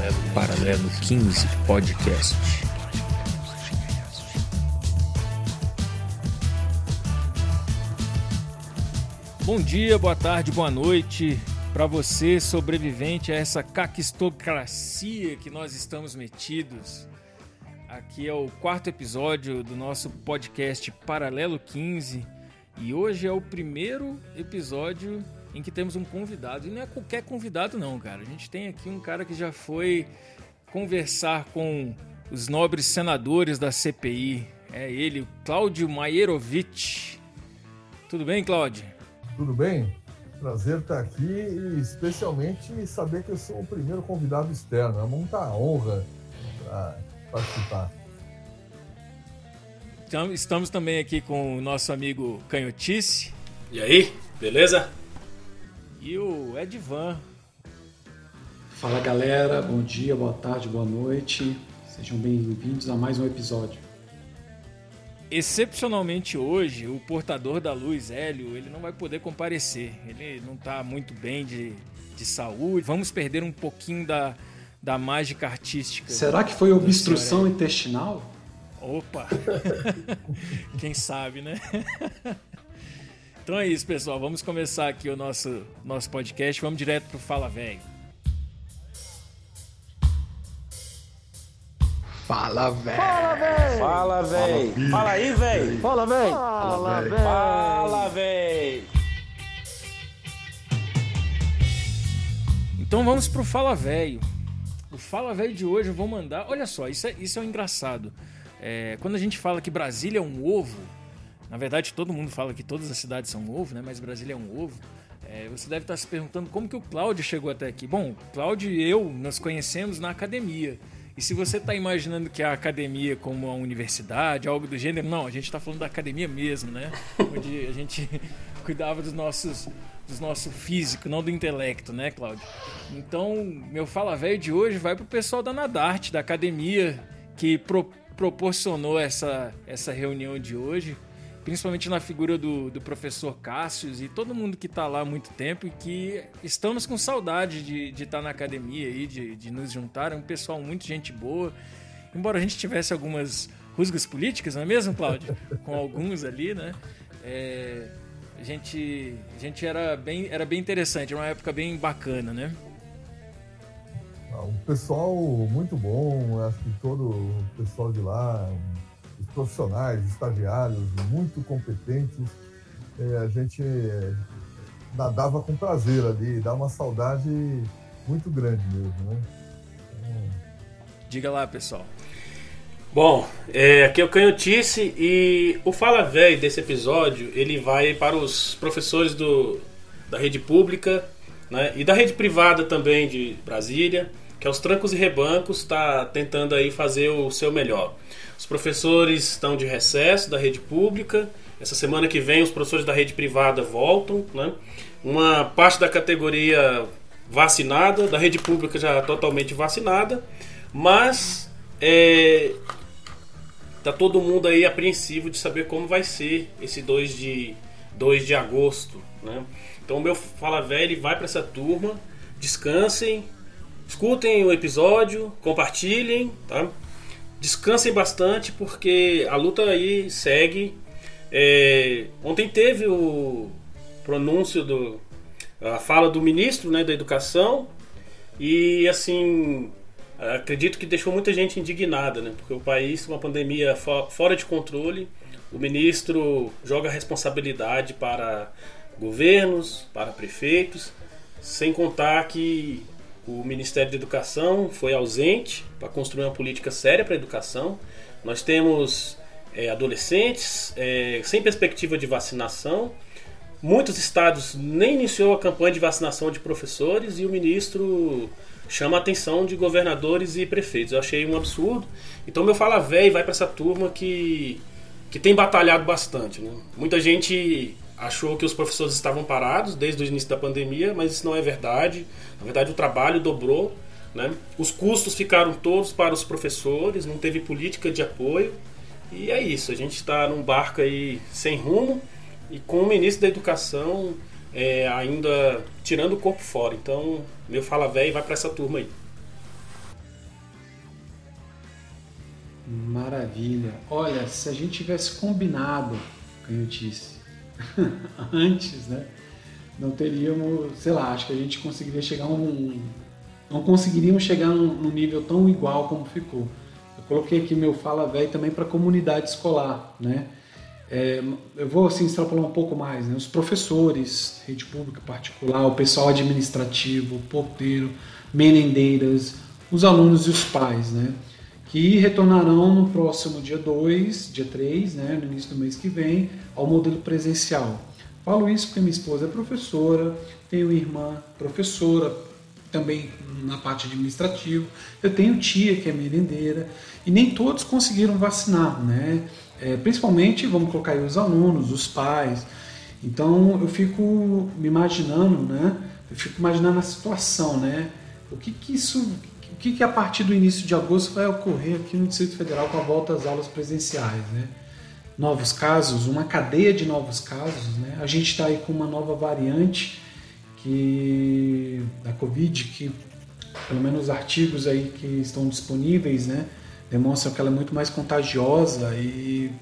Paralelo, Paralelo 15 Podcast. Bom dia, boa tarde, boa noite para você, sobrevivente a essa caquistocracia que nós estamos metidos. Aqui é o quarto episódio do nosso podcast Paralelo 15 e hoje é o primeiro episódio em que temos um convidado. E não é qualquer convidado, não, cara. A gente tem aqui um cara que já foi conversar com os nobres senadores da CPI. É ele, Cláudio Maierovitch. Tudo bem, Cláudio? Tudo bem? Prazer estar aqui e especialmente saber que eu sou o primeiro convidado externo. É muita honra para participar. Então, estamos também aqui com o nosso amigo Canhotice. E aí, beleza? E o Edvan. Fala galera, bom dia, boa tarde, boa noite. Sejam bem-vindos a mais um episódio. Excepcionalmente hoje, o portador da luz, Hélio, ele não vai poder comparecer. Ele não está muito bem de, de saúde. Vamos perder um pouquinho da, da mágica artística. Será que foi obstrução intestinal? Opa! Quem sabe, né? Então é isso, pessoal. Vamos começar aqui o nosso, nosso podcast. Vamos direto pro Fala Velho. Fala, velho. Fala, velho. Fala, velho. Fala aí, velho. Fala, velho. Fala, velho. Fala, velho. Então vamos pro Fala Velho. O Fala Velho de hoje eu vou mandar. Olha só, isso é, isso é engraçado. É, quando a gente fala que Brasília é um ovo, na verdade todo mundo fala que todas as cidades são um ovo, né? Mas Brasília é um ovo. É, você deve estar se perguntando como que o Cláudio chegou até aqui. Bom, Cláudio e eu nos conhecemos na academia. E se você está imaginando que a academia como uma universidade, algo do gênero, não, a gente está falando da academia mesmo, né? Onde a gente cuidava dos nossos do nosso físico, não do intelecto, né, Cláudio? Então, meu fala velho de hoje vai pro pessoal da Nadarte, da academia, que pro, proporcionou essa, essa reunião de hoje, principalmente na figura do, do professor Cássius e todo mundo que está lá há muito tempo e que estamos com saudade de, de estar tá na academia e de, de nos juntar. É um pessoal muito gente boa. Embora a gente tivesse algumas rusgas políticas, não é mesmo, Cláudio? Com alguns ali, né? É, a gente, a gente era, bem, era bem interessante, era uma época bem bacana, né? Um pessoal muito bom, acho que todo o pessoal de lá, profissionais, estagiários, muito competentes. É, a gente nadava com prazer ali, dá uma saudade muito grande mesmo, né? Então... Diga lá, pessoal. Bom, é, aqui é o Canhotice e o Fala Velho desse episódio ele vai para os professores do, da rede pública né, e da rede privada também de Brasília, que é os trancos e rebancos, está tentando aí fazer o seu melhor. Os professores estão de recesso da rede pública. Essa semana que vem os professores da rede privada voltam, né? Uma parte da categoria vacinada, da rede pública já totalmente vacinada, mas é, tá todo mundo aí apreensivo de saber como vai ser esse 2 de, 2 de agosto. Né? Então o meu Fala Velho vai para essa turma, descansem, escutem o episódio, compartilhem, tá? descansem bastante porque a luta aí segue. É, ontem teve o pronúncio do a fala do ministro né, da educação e assim acredito que deixou muita gente indignada, né? Porque o país, uma pandemia fora de controle, o ministro joga responsabilidade para governos, para prefeitos, sem contar que o Ministério da Educação foi ausente para construir uma política séria para a educação. Nós temos é, adolescentes é, sem perspectiva de vacinação. Muitos estados nem iniciou a campanha de vacinação de professores e o ministro chama a atenção de governadores e prefeitos. Eu achei um absurdo. Então meu fala velho vai para essa turma que que tem batalhado bastante, né? Muita gente achou que os professores estavam parados desde o início da pandemia, mas isso não é verdade. Na verdade, o trabalho dobrou, né? Os custos ficaram todos para os professores, não teve política de apoio. E é isso, a gente está num barco aí sem rumo e com o ministro da Educação é, ainda tirando o corpo fora. Então, meu fala velho vai para essa turma aí. Maravilha. Olha, se a gente tivesse combinado, canhotice, antes, né? Não teríamos, sei lá, acho que a gente conseguiria chegar um. Não conseguiríamos chegar num, num nível tão igual como ficou. Eu coloquei aqui meu Fala Velho também para a comunidade escolar, né? É, eu vou assim extrapolar um pouco mais, né? Os professores, rede pública particular, o pessoal administrativo, porteiro, merendeiras, os alunos e os pais, né? Que retornarão no próximo dia 2, dia 3, né? No início do mês que vem, ao modelo presencial. Falo isso porque minha esposa é professora, tenho irmã professora, também na parte administrativa. Eu tenho tia que é merendeira e nem todos conseguiram vacinar, né? É, principalmente, vamos colocar aí os alunos, os pais. Então eu fico me imaginando, né? Eu fico imaginando a situação, né? O que que isso, que que a partir do início de agosto vai ocorrer aqui no Distrito Federal com a volta às aulas presenciais, né? Novos casos, uma cadeia de novos casos, né? A gente está aí com uma nova variante que da Covid que pelo menos os artigos aí que estão disponíveis, né? demonstram que ela é muito mais contagiosa e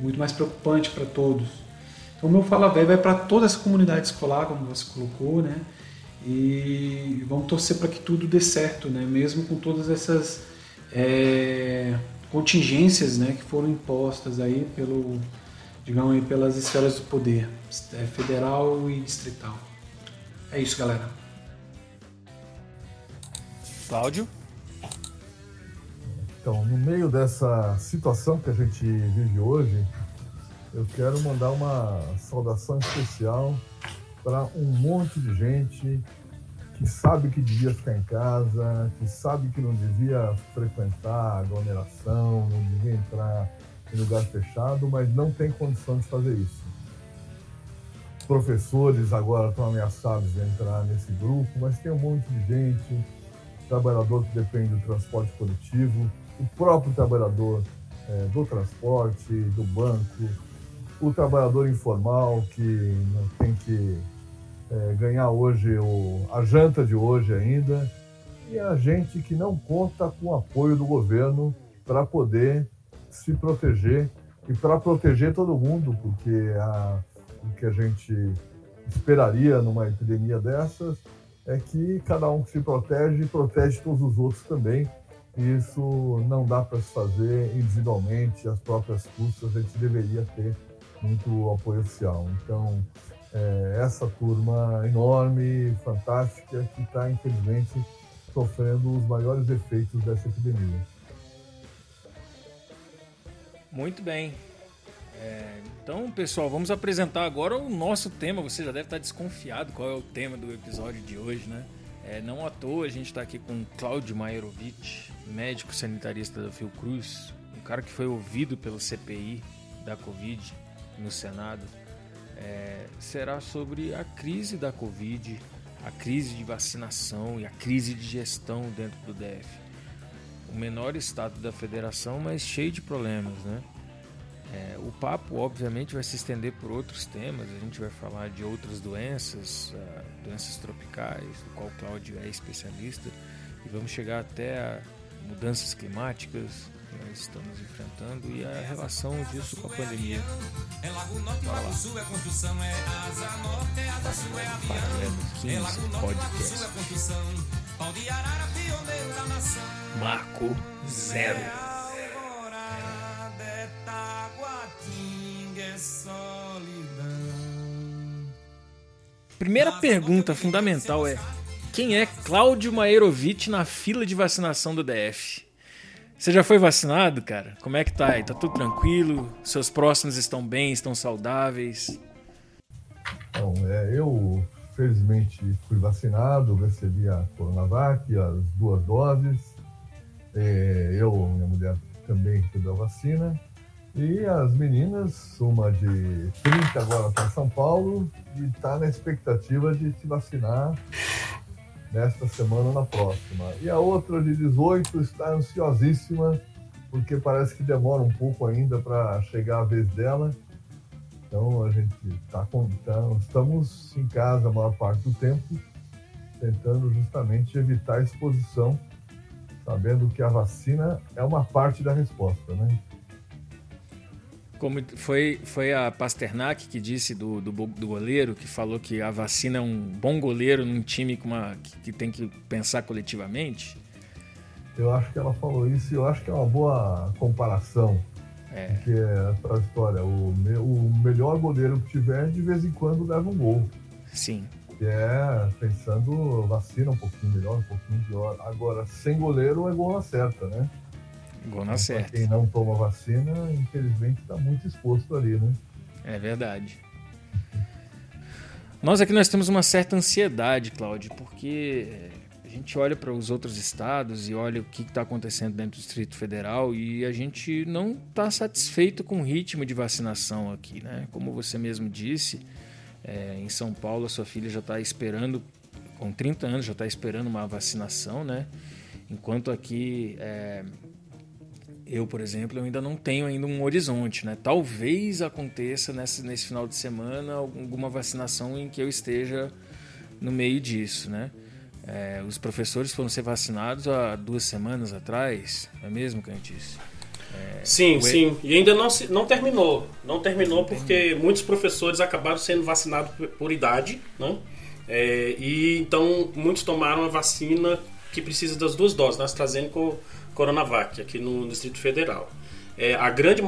muito mais preocupante para todos. Então, o meu Fala Velho vai para toda essa comunidade escolar, como você colocou, né? E vamos torcer para que tudo dê certo, né? Mesmo com todas essas é, contingências, né, que foram impostas aí pelo, digamos aí, pelas esferas do poder, é, federal e distrital. É isso, galera. Cláudio? Então, no meio dessa situação que a gente vive hoje, eu quero mandar uma saudação especial para um monte de gente que sabe que devia ficar em casa, que sabe que não devia frequentar aglomeração, não devia entrar em lugar fechado, mas não tem condição de fazer isso. Professores agora estão ameaçados de entrar nesse grupo, mas tem um monte de gente, trabalhador que depende do transporte coletivo, o próprio trabalhador é, do transporte, do banco, o trabalhador informal que tem que é, ganhar hoje o, a janta de hoje ainda, e a gente que não conta com o apoio do governo para poder se proteger e para proteger todo mundo, porque a, o que a gente esperaria numa epidemia dessas é que cada um se protege, protege todos os outros também, isso não dá para se fazer individualmente, as próprias custas, a gente deveria ter muito apoio oficial. Então, é, essa turma enorme, fantástica, que está, infelizmente, sofrendo os maiores efeitos dessa epidemia. Muito bem. É, então, pessoal, vamos apresentar agora o nosso tema. Você já deve estar desconfiado qual é o tema do episódio de hoje, né? É, não à toa a gente está aqui com Cláudio Mairovich, médico sanitarista da Fiocruz, um cara que foi ouvido pelo CPI da Covid no Senado. É, será sobre a crise da Covid, a crise de vacinação e a crise de gestão dentro do DF. O menor estado da federação, mas cheio de problemas, né? É, o papo, obviamente, vai se estender por outros temas. A gente vai falar de outras doenças, uh, doenças tropicais, do qual o Cláudio é especialista, e vamos chegar até mudanças climáticas que nós estamos enfrentando e a relação disso com a pandemia. É Lago Norte, Lago Sul é construção, é asa norte, é asa sul é avião. É Lago Norte, Lago Sul é construção, pau de arara, pioneiro da nação. Marco Zero. Primeira pergunta fundamental é: quem é Cláudio Maerovic na fila de vacinação do DF? Você já foi vacinado, cara? Como é que tá aí? Tá tudo tranquilo? Seus próximos estão bem, estão saudáveis? Bom, é, eu felizmente fui vacinado, recebi a Coronavac, as duas doses. É, eu, minha mulher, também recebeu a vacina. E as meninas, uma de 30 agora em São Paulo e está na expectativa de se vacinar nesta semana ou na próxima. E a outra de 18 está ansiosíssima, porque parece que demora um pouco ainda para chegar a vez dela. Então a gente está então, estamos em casa a maior parte do tempo, tentando justamente evitar a exposição sabendo que a vacina é uma parte da resposta, né? Como foi, foi a Pasternak que disse do, do, do, goleiro, que falou que a vacina é um bom goleiro num time com uma, que, que tem que pensar coletivamente? Eu acho que ela falou isso e eu acho que é uma boa comparação. É. Porque é para a história, o, me, o melhor goleiro que tiver, de vez em quando leva um gol. Sim. Que é pensando vacina um pouquinho melhor, um pouquinho pior. Agora, sem goleiro é gol na certa, né? Gol na certa. Quem não toma vacina, infelizmente, está muito exposto ali, né? É verdade. Nós aqui nós temos uma certa ansiedade, Cláudio, porque a gente olha para os outros estados e olha o que está acontecendo dentro do Distrito Federal e a gente não está satisfeito com o ritmo de vacinação aqui, né? Como você mesmo disse, é, em São Paulo a sua filha já está esperando, com 30 anos, já está esperando uma vacinação, né? Enquanto aqui é, eu, por exemplo, eu ainda não tenho ainda um horizonte, né? Talvez aconteça nesse, nesse final de semana alguma vacinação em que eu esteja no meio disso, né? É, os professores foram ser vacinados há duas semanas atrás, não é mesmo, Cantice? É, sim, o... sim. E ainda não, se, não terminou. Não terminou não porque terminou. muitos professores acabaram sendo vacinados por, por idade, né? É, e então muitos tomaram a vacina que precisa das duas doses, né? AstraZeneca Coronavac, aqui no Distrito Federal. É, a grande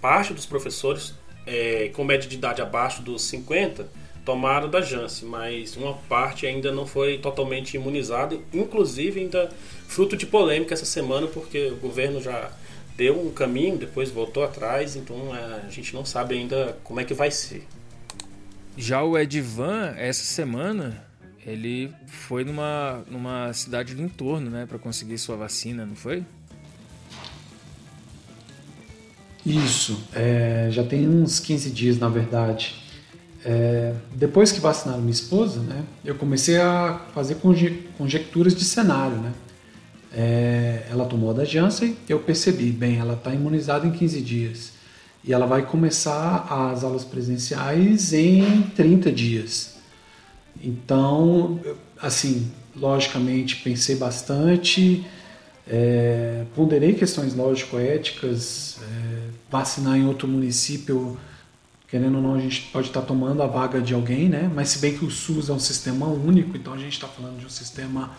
parte dos professores é, com média de idade abaixo dos 50 tomaram da Janssen, mas uma parte ainda não foi totalmente imunizada, inclusive ainda fruto de polêmica essa semana, porque o governo já deu um caminho, depois voltou atrás, então é, a gente não sabe ainda como é que vai ser. Já o Edvan, essa semana, ele foi numa, numa cidade do entorno, né, para conseguir sua vacina, não foi? Isso, é, já tem uns 15 dias, na verdade. É, depois que vacinaram minha esposa, né, eu comecei a fazer conje conjecturas de cenário, né. É, ela tomou a da Janssen, eu percebi, bem, ela está imunizada em 15 dias. E ela vai começar as aulas presenciais em 30 dias. Então, assim, logicamente pensei bastante, é, ponderei questões lógico-éticas, é, vacinar em outro município, querendo ou não, a gente pode estar tomando a vaga de alguém, né? Mas se bem que o SUS é um sistema único, então a gente está falando de um sistema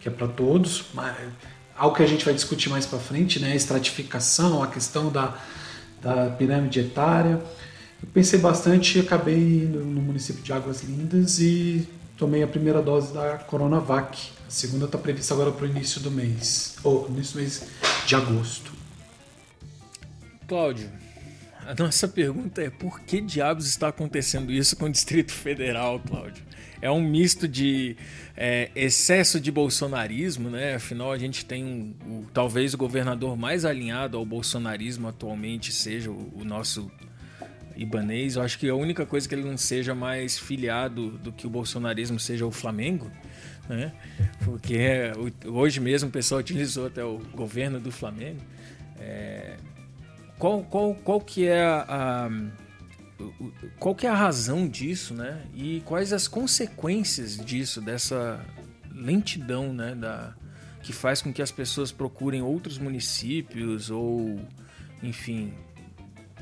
que é para todos, mas algo que a gente vai discutir mais para frente, né? A estratificação, a questão da, da pirâmide etária. Eu pensei bastante e acabei no, no município de Águas Lindas e tomei a primeira dose da Coronavac. A segunda está prevista agora para o início do mês, ou início do mês de agosto. Cláudio, a nossa pergunta é por que diabos está acontecendo isso com o Distrito Federal, Cláudio? É um misto de é, excesso de bolsonarismo, né? Afinal, a gente tem um, talvez o governador mais alinhado ao bolsonarismo atualmente seja o, o nosso Ibanês. Eu acho que a única coisa que ele não seja mais filiado do que o bolsonarismo seja o Flamengo, né? Porque hoje mesmo o pessoal utilizou até o governo do Flamengo. É, qual, qual, qual que é a, qual que é a razão disso, né? E quais as consequências disso, dessa lentidão, né? Da, que faz com que as pessoas procurem outros municípios ou, enfim,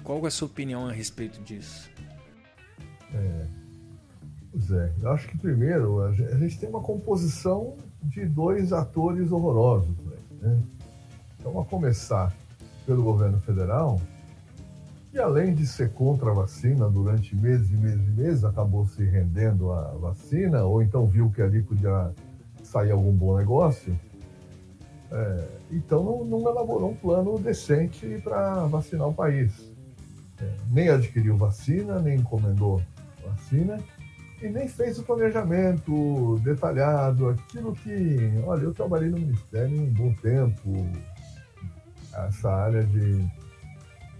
qual é a sua opinião a respeito disso? É, Zé, eu acho que primeiro a gente tem uma composição de dois atores horrorosos. Né? Então, a começar pelo governo federal, que além de ser contra a vacina durante meses e meses e meses, acabou se rendendo à vacina, ou então viu que ali podia sair algum bom negócio, é, então não, não elaborou um plano decente para vacinar o país nem adquiriu vacina, nem encomendou vacina e nem fez o planejamento detalhado, aquilo que, olha, eu trabalhei no Ministério um bom tempo, essa área de,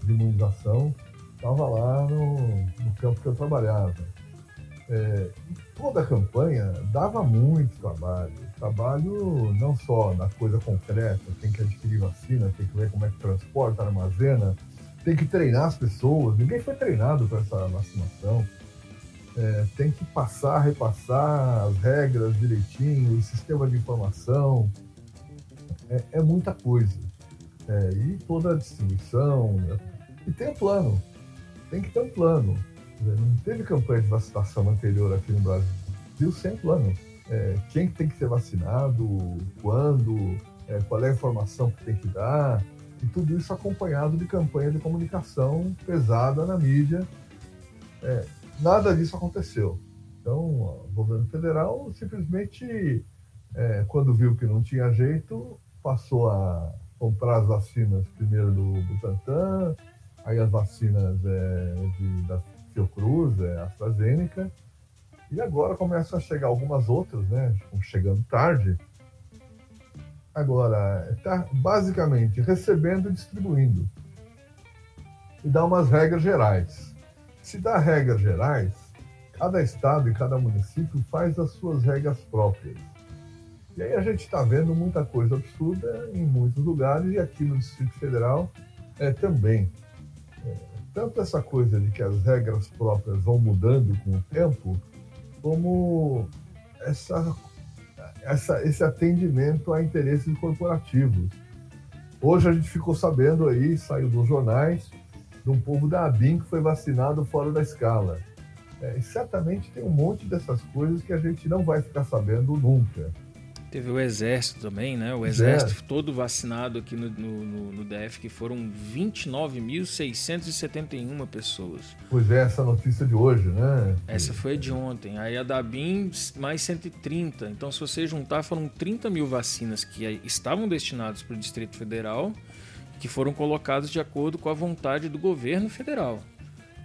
de imunização estava lá no, no, campo que eu trabalhava. É, toda a campanha dava muito trabalho, trabalho não só na coisa concreta, tem que adquirir vacina, tem que ver como é que transporta, armazena, tem que treinar as pessoas. Ninguém foi treinado para essa vacinação. É, tem que passar, repassar as regras direitinho, o sistema de informação. é, é muita coisa. É, e toda a distribuição. Né? E tem um plano. Tem que ter um plano. Não teve campanha de vacinação anterior aqui no Brasil sem plano. É, quem tem que ser vacinado, quando, é, qual é a informação que tem que dar, e tudo isso acompanhado de campanha de comunicação pesada na mídia. É, nada disso aconteceu. Então, o governo federal simplesmente, é, quando viu que não tinha jeito, passou a comprar as vacinas primeiro do Butantan, aí as vacinas é, de, da Fiocruz, é, AstraZeneca, e agora começam a chegar algumas outras, né? Chegando tarde. Agora, está basicamente recebendo e distribuindo. E dá umas regras gerais. Se dá regras gerais, cada estado e cada município faz as suas regras próprias. E aí a gente está vendo muita coisa absurda em muitos lugares e aqui no Distrito Federal é, também. É, tanto essa coisa de que as regras próprias vão mudando com o tempo, como essa, essa, esse atendimento a interesses corporativos. Hoje a gente ficou sabendo aí, saiu dos jornais, de um povo da ABIN que foi vacinado fora da escala. É, certamente tem um monte dessas coisas que a gente não vai ficar sabendo nunca. Teve o Exército também, né? O Exército é. todo vacinado aqui no, no, no DF, que foram 29.671 pessoas. Pois é, essa notícia de hoje, né? Essa foi de ontem. Aí a da BIM, mais 130. Então, se você juntar, foram 30 mil vacinas que estavam destinadas para o Distrito Federal, que foram colocadas de acordo com a vontade do governo federal.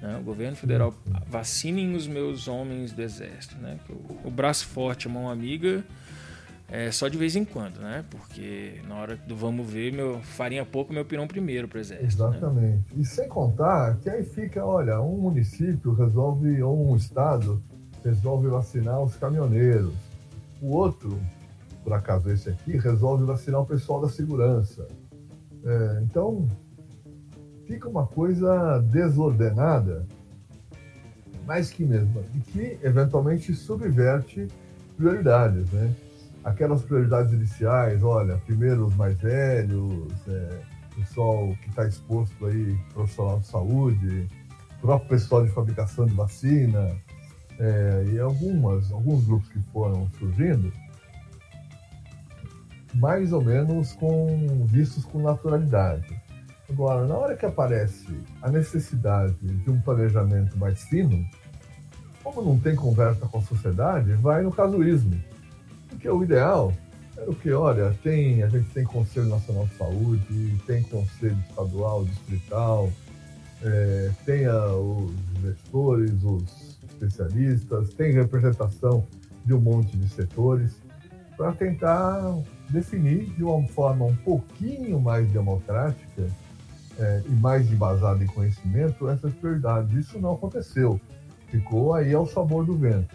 Né? O governo federal vacinem os meus homens do Exército. Né? O, o braço forte, a mão amiga é, só de vez em quando, né? Porque na hora do vamos ver, meu farinha pouco, meu pirão primeiro para exército. Né? Exatamente. Né? E sem contar que aí fica, olha, um município resolve, ou um estado resolve vacinar os caminhoneiros. O outro, por acaso esse aqui, resolve vacinar o pessoal da segurança. É, então, fica uma coisa desordenada, mais que mesmo, e que eventualmente subverte prioridades, né? Aquelas prioridades iniciais, olha, primeiro os mais velhos, é, pessoal que está exposto aí, profissional de saúde, próprio pessoal de fabricação de vacina, é, e algumas, alguns grupos que foram surgindo, mais ou menos com vistos com naturalidade. Agora, na hora que aparece a necessidade de um planejamento mais fino, como não tem conversa com a sociedade, vai no casuísmo porque o ideal era o que, olha, tem, a gente tem Conselho Nacional de Saúde, tem Conselho Estadual, Distrital, é, tem a, os gestores, os especialistas, tem representação de um monte de setores, para tentar definir de uma forma um pouquinho mais democrática é, e mais embasada em conhecimento essas prioridades. Isso não aconteceu. Ficou aí ao sabor do vento.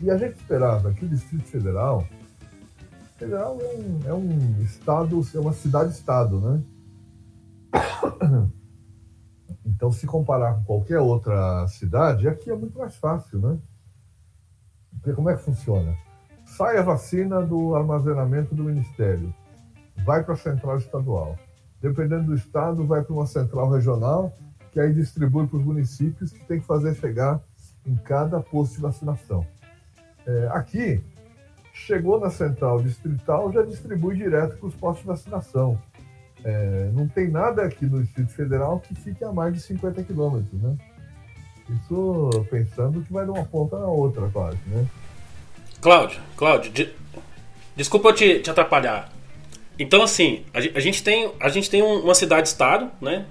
E a gente esperava que o Distrito Federal, federal é um, é um estado, é uma cidade-estado, né? Então, se comparar com qualquer outra cidade, aqui é muito mais fácil, né? Porque como é que funciona? Sai a vacina do armazenamento do Ministério, vai para a central estadual. Dependendo do estado, vai para uma central regional, que aí distribui para os municípios que tem que fazer chegar em cada posto de vacinação. É, aqui, chegou na central distrital, já distribui direto para os postos de vacinação. É, não tem nada aqui no Distrito Federal que fique a mais de 50 quilômetros, né? Isso pensando que vai de uma ponta na outra, quase, né? Cláudio, Cláudio, de... desculpa te, te atrapalhar. Então, assim, a, a gente tem, a gente tem uma cidade-estado, né?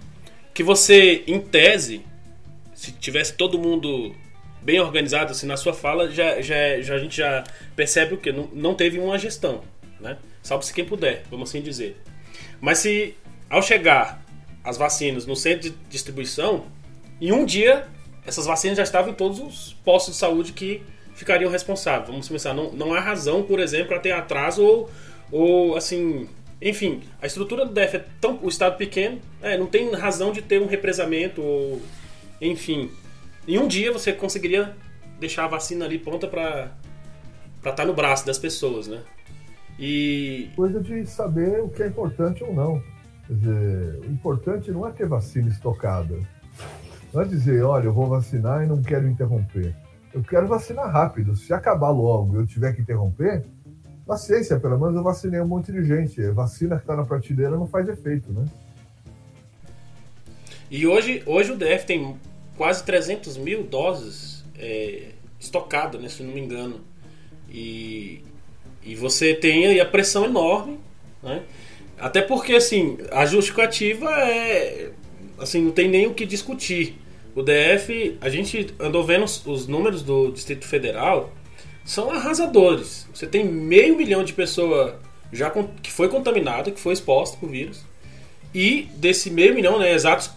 Que você, em tese, se tivesse todo mundo bem organizado, assim, na sua fala, já, já, já a gente já percebe o que? Não, não teve uma gestão, né? Salve-se quem puder, vamos assim dizer. Mas se ao chegar as vacinas no centro de distribuição, em um dia essas vacinas já estavam em todos os postos de saúde que ficariam responsáveis. Vamos pensar, não, não há razão, por exemplo, para ter atraso ou, ou assim, enfim, a estrutura do DF é tão o estado pequeno, é, não tem razão de ter um represamento ou enfim, em um dia você conseguiria deixar a vacina ali pronta para estar tá no braço das pessoas, né? E. Coisa de saber o que é importante ou não. Quer dizer, o importante não é ter vacina estocada. Não é dizer, olha, eu vou vacinar e não quero interromper. Eu quero vacinar rápido. Se acabar logo e eu tiver que interromper, paciência, pelo menos eu vacinei um monte de gente. A vacina que está na prateleira não faz efeito, né? E hoje, hoje o DF tem quase 300 mil doses é, estocadas, né, se não me engano. E, e você tem aí a pressão enorme, né? Até porque, assim, a justificativa é... Assim, não tem nem o que discutir. O DF, a gente andou vendo os, os números do Distrito Federal, são arrasadores. Você tem meio milhão de pessoas já que foi contaminada, que foi exposta por vírus. E desse meio milhão, né, exatos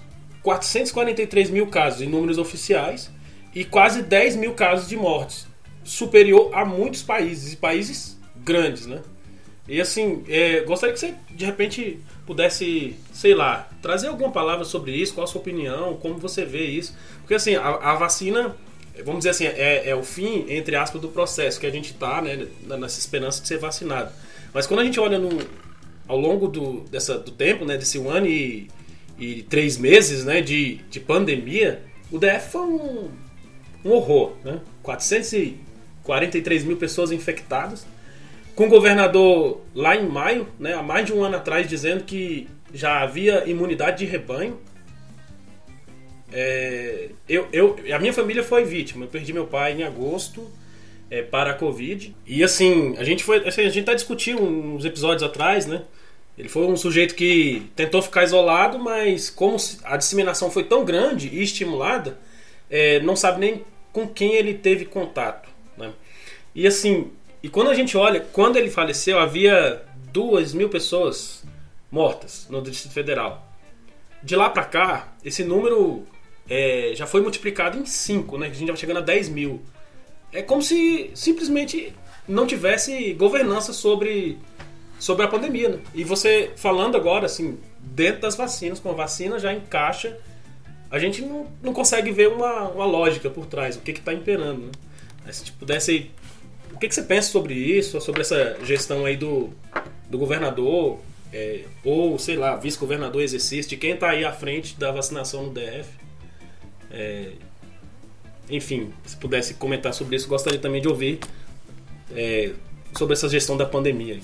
443 mil casos em números oficiais e quase 10 mil casos de mortes. Superior a muitos países, e países grandes, né? E assim, é, gostaria que você de repente pudesse, sei lá, trazer alguma palavra sobre isso, qual a sua opinião, como você vê isso. Porque assim, a, a vacina, vamos dizer assim, é, é, o fim, entre aspas, do processo que a gente está, né, nessa esperança de ser vacinado. Mas quando a gente olha no, ao longo do, dessa, do tempo, né, desse um ano e, e três meses né, de, de pandemia, o DF foi um, um horror. Né? 443 mil pessoas infectadas com o governador lá em maio, né, há mais de um ano atrás, dizendo que já havia imunidade de rebanho. É, eu, eu, a minha família foi vítima. Eu perdi meu pai em agosto é, para a Covid. E assim, a gente foi. Assim, a gente tá discutindo uns episódios atrás, né? Ele foi um sujeito que tentou ficar isolado, mas como a disseminação foi tão grande e estimulada, é, não sabe nem com quem ele teve contato. Né? E assim, e quando a gente olha, quando ele faleceu, havia duas mil pessoas mortas no Distrito Federal. De lá para cá, esse número é, já foi multiplicado em 5, né? A gente já chegando a 10 mil. É como se simplesmente não tivesse governança sobre, sobre a pandemia. Né? E você falando agora, assim, dentro das vacinas, com a vacina já encaixa, a gente não, não consegue ver uma, uma lógica por trás, o que está imperando. Né? se pudesse que, que você pensa sobre isso, sobre essa gestão aí do, do governador, é, ou sei lá, vice-governador exercício, de quem está aí à frente da vacinação no DF? É, enfim, se pudesse comentar sobre isso, gostaria também de ouvir é, sobre essa gestão da pandemia.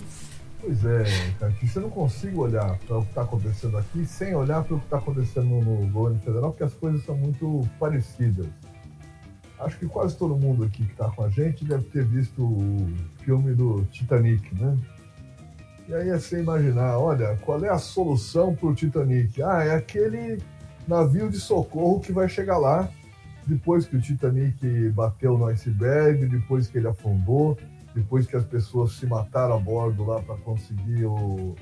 Pois é, Catiça, eu não consigo olhar para o que está acontecendo aqui sem olhar para o que está acontecendo no governo federal, porque as coisas são muito parecidas. Acho que quase todo mundo aqui que está com a gente deve ter visto o filme do Titanic, né? E aí é você imaginar, olha, qual é a solução para o Titanic? Ah, é aquele navio de socorro que vai chegar lá depois que o Titanic bateu no iceberg, depois que ele afundou, depois que as pessoas se mataram a bordo lá para conseguir o,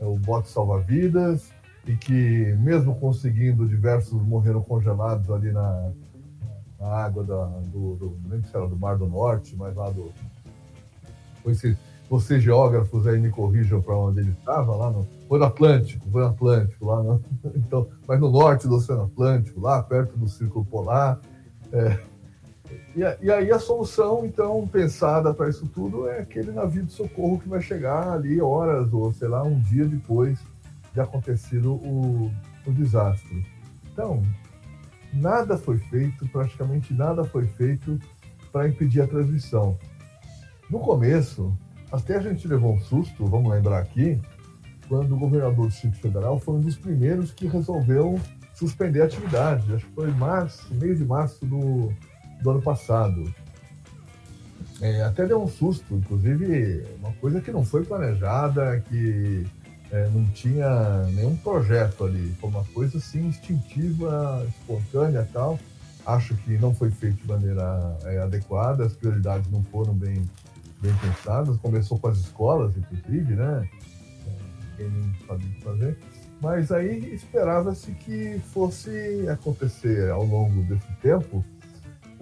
o bote salva-vidas e que mesmo conseguindo diversos morreram congelados ali na, a água da, do, do, nem se era do Mar do Norte, mas lá do. Vocês, vocês geógrafos aí me corrijam para onde ele estava, lá no. Foi no Atlântico, foi no Atlântico, lá no, então, mas no norte do Oceano Atlântico, lá perto do Círculo Polar. É, e, e, aí a solução, então, pensada para isso tudo é aquele navio de socorro que vai chegar ali horas ou, sei lá, um dia depois de acontecido o, o desastre. Então, nada foi feito, praticamente nada foi feito para impedir a transmissão. No começo, até a gente levou um susto, vamos lembrar aqui, quando o governador do Distrito Federal foi um dos primeiros que resolveu suspender a atividade. Acho que foi março, meio de março do, do ano passado. É, até deu um susto, inclusive uma coisa que não foi planejada, que é, não tinha nenhum projeto ali, foi uma coisa assim instintiva, espontânea tal. Acho que não foi feito de maneira é, adequada, as prioridades não foram bem, bem pensadas. Começou com as escolas, inclusive, né? É, ninguém não sabia o que fazer. Mas aí esperava-se que fosse acontecer ao longo desse tempo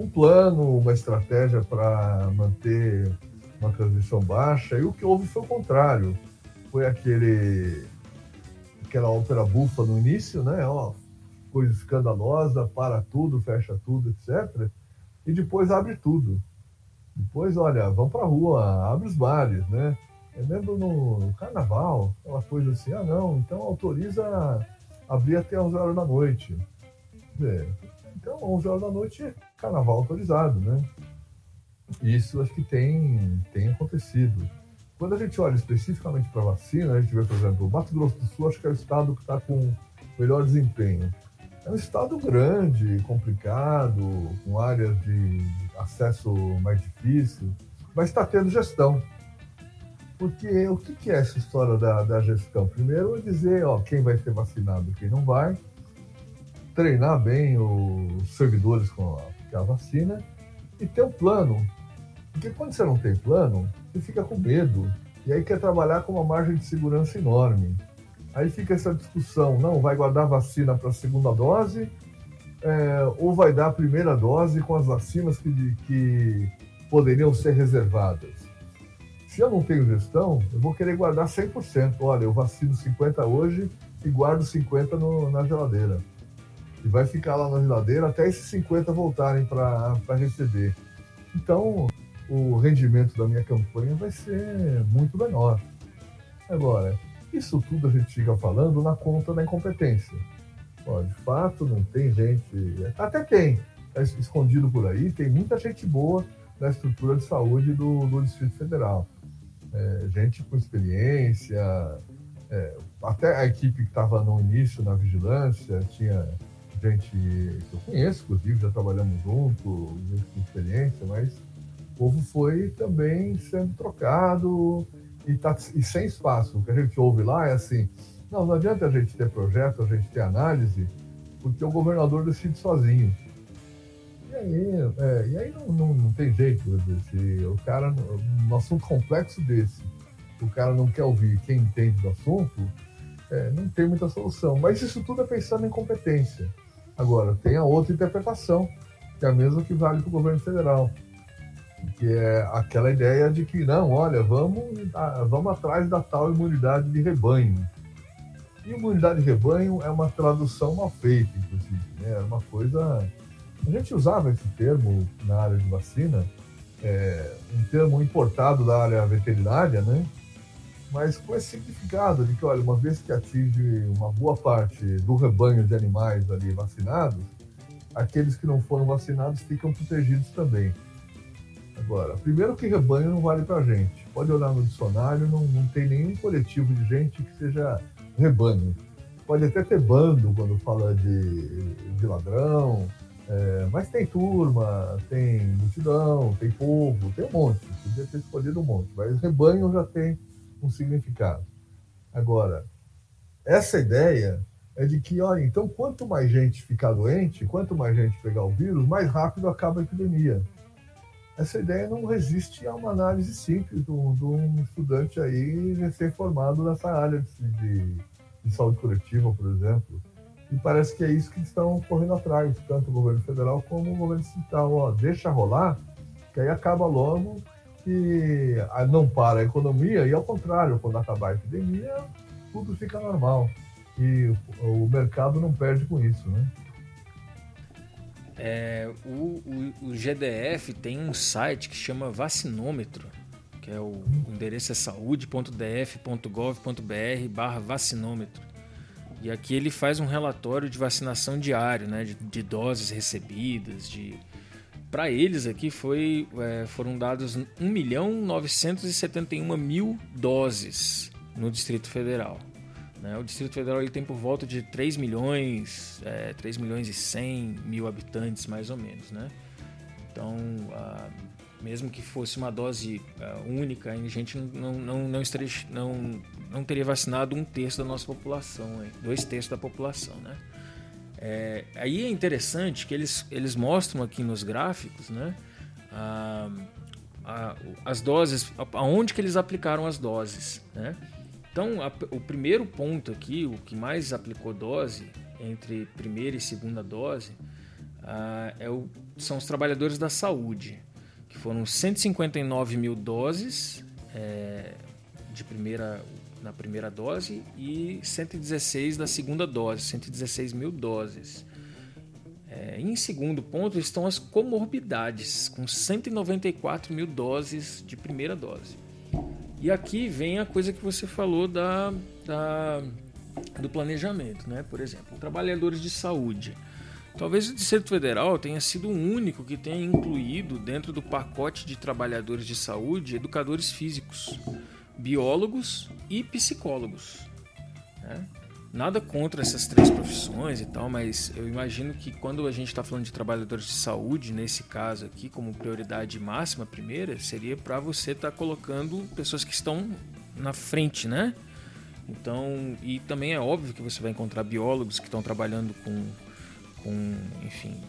um plano, uma estratégia para manter uma transmissão baixa, e o que houve foi o contrário foi aquele aquela ópera bufa no início, né? Ó, coisa escandalosa, para tudo, fecha tudo, etc. E depois abre tudo. Depois, olha, vão para a rua, abre os bares, né? Eu lembro no, carnaval, aquela coisa assim, ah não, então autoriza abrir até 11 horas da noite. É, então, 11 horas da noite, carnaval autorizado, né? Isso acho que tem, tem acontecido. Quando a gente olha especificamente para vacina, a gente vê, por exemplo, o Mato Grosso do Sul, acho que é o estado que está com melhor desempenho. É um estado grande, complicado, com áreas de acesso mais difícil, mas está tendo gestão. Porque o que é essa história da, da gestão? Primeiro é dizer ó, quem vai ser vacinado quem não vai, treinar bem os servidores com a, a vacina e ter um plano. Porque quando você não tem plano, você fica com medo e aí quer trabalhar com uma margem de segurança enorme. Aí fica essa discussão, não, vai guardar vacina para a segunda dose é, ou vai dar a primeira dose com as vacinas que, que poderiam ser reservadas. Se eu não tenho gestão, eu vou querer guardar 100%. Olha, eu vacino 50 hoje e guardo 50 no, na geladeira. E vai ficar lá na geladeira até esses 50 voltarem para receber. Então, o rendimento da minha campanha vai ser muito menor. Agora, isso tudo a gente fica falando na conta da incompetência. Ó, de fato, não tem gente. Até tem, tá escondido por aí, tem muita gente boa na estrutura de saúde do, do Distrito Federal é, gente com experiência, é, até a equipe que estava no início na vigilância, tinha gente que eu conheço, inclusive, já trabalhamos junto, gente com experiência, mas o povo foi também sendo trocado e, tá, e sem espaço. O que a gente ouve lá é assim, não, não adianta a gente ter projeto, a gente ter análise, porque o governador decide sozinho. E aí, é, e aí não, não, não, tem jeito, se o cara, num assunto complexo desse, o cara não quer ouvir quem entende do assunto, é, não tem muita solução. Mas isso tudo é pensando em competência. Agora, tem a outra interpretação, que é a mesma que vale para o governo federal, que é aquela ideia de que, não, olha, vamos, vamos atrás da tal imunidade de rebanho. E imunidade de rebanho é uma tradução mal feita, inclusive, né? é uma coisa a gente usava esse termo na área de vacina, é, um termo importado da área veterinária, né? Mas com esse significado de que, olha, uma vez que atinge uma boa parte do rebanho de animais ali vacinados, aqueles que não foram vacinados ficam protegidos também. Agora, primeiro que rebanho não vale para gente. Pode olhar no dicionário, não, não tem nenhum coletivo de gente que seja rebanho. Pode até ter bando quando fala de, de ladrão, é, mas tem turma, tem multidão, tem povo, tem um monte. Podia ter escolhido um monte, mas rebanho já tem um significado. Agora, essa ideia é de que, olha, então quanto mais gente ficar doente, quanto mais gente pegar o vírus, mais rápido acaba a epidemia. Essa ideia não resiste a uma análise simples de um estudante aí recém-formado nessa área de, de, de saúde coletiva, por exemplo e parece que é isso que estão correndo atrás, tanto o governo federal como o governo central. Ó, deixa rolar, que aí acaba logo que não para a economia, e ao contrário, quando acabar a epidemia, tudo fica normal. E o mercado não perde com isso, né? É, o, o, o, GDF tem um site que chama Vacinômetro, que é o, o endereço é saúde.df.gov.br barra vacinômetro. E aqui ele faz um relatório de vacinação diário, né, de, de doses recebidas, de para eles aqui foi, é, foram dados 1 milhão 971 mil doses no Distrito Federal. Né? O Distrito Federal ele tem por volta de 3 milhões, é, 3 milhões e 100 mil habitantes, mais ou menos. Né? Então, a, mesmo que fosse uma dose uh, única, a gente não, não, não, estaria, não, não teria vacinado um terço da nossa população, dois terços da população, né? É, aí é interessante que eles, eles mostram aqui nos gráficos, né? A, a, as doses, aonde que eles aplicaram as doses, né? Então, a, o primeiro ponto aqui, o que mais aplicou dose entre primeira e segunda dose, é o, são os trabalhadores da saúde que foram 159 mil doses é, de primeira, na primeira dose e 116 da segunda dose, 116 mil doses. É, em segundo ponto estão as comorbidades, com 194 mil doses de primeira dose. E aqui vem a coisa que você falou da, da do planejamento, né? Por exemplo, trabalhadores de saúde. Talvez o Distrito Federal tenha sido o único que tenha incluído dentro do pacote de trabalhadores de saúde educadores físicos, biólogos e psicólogos. Né? Nada contra essas três profissões e tal, mas eu imagino que quando a gente está falando de trabalhadores de saúde, nesse caso aqui, como prioridade máxima, primeira, seria para você estar tá colocando pessoas que estão na frente, né? Então, e também é óbvio que você vai encontrar biólogos que estão trabalhando com, com enfim,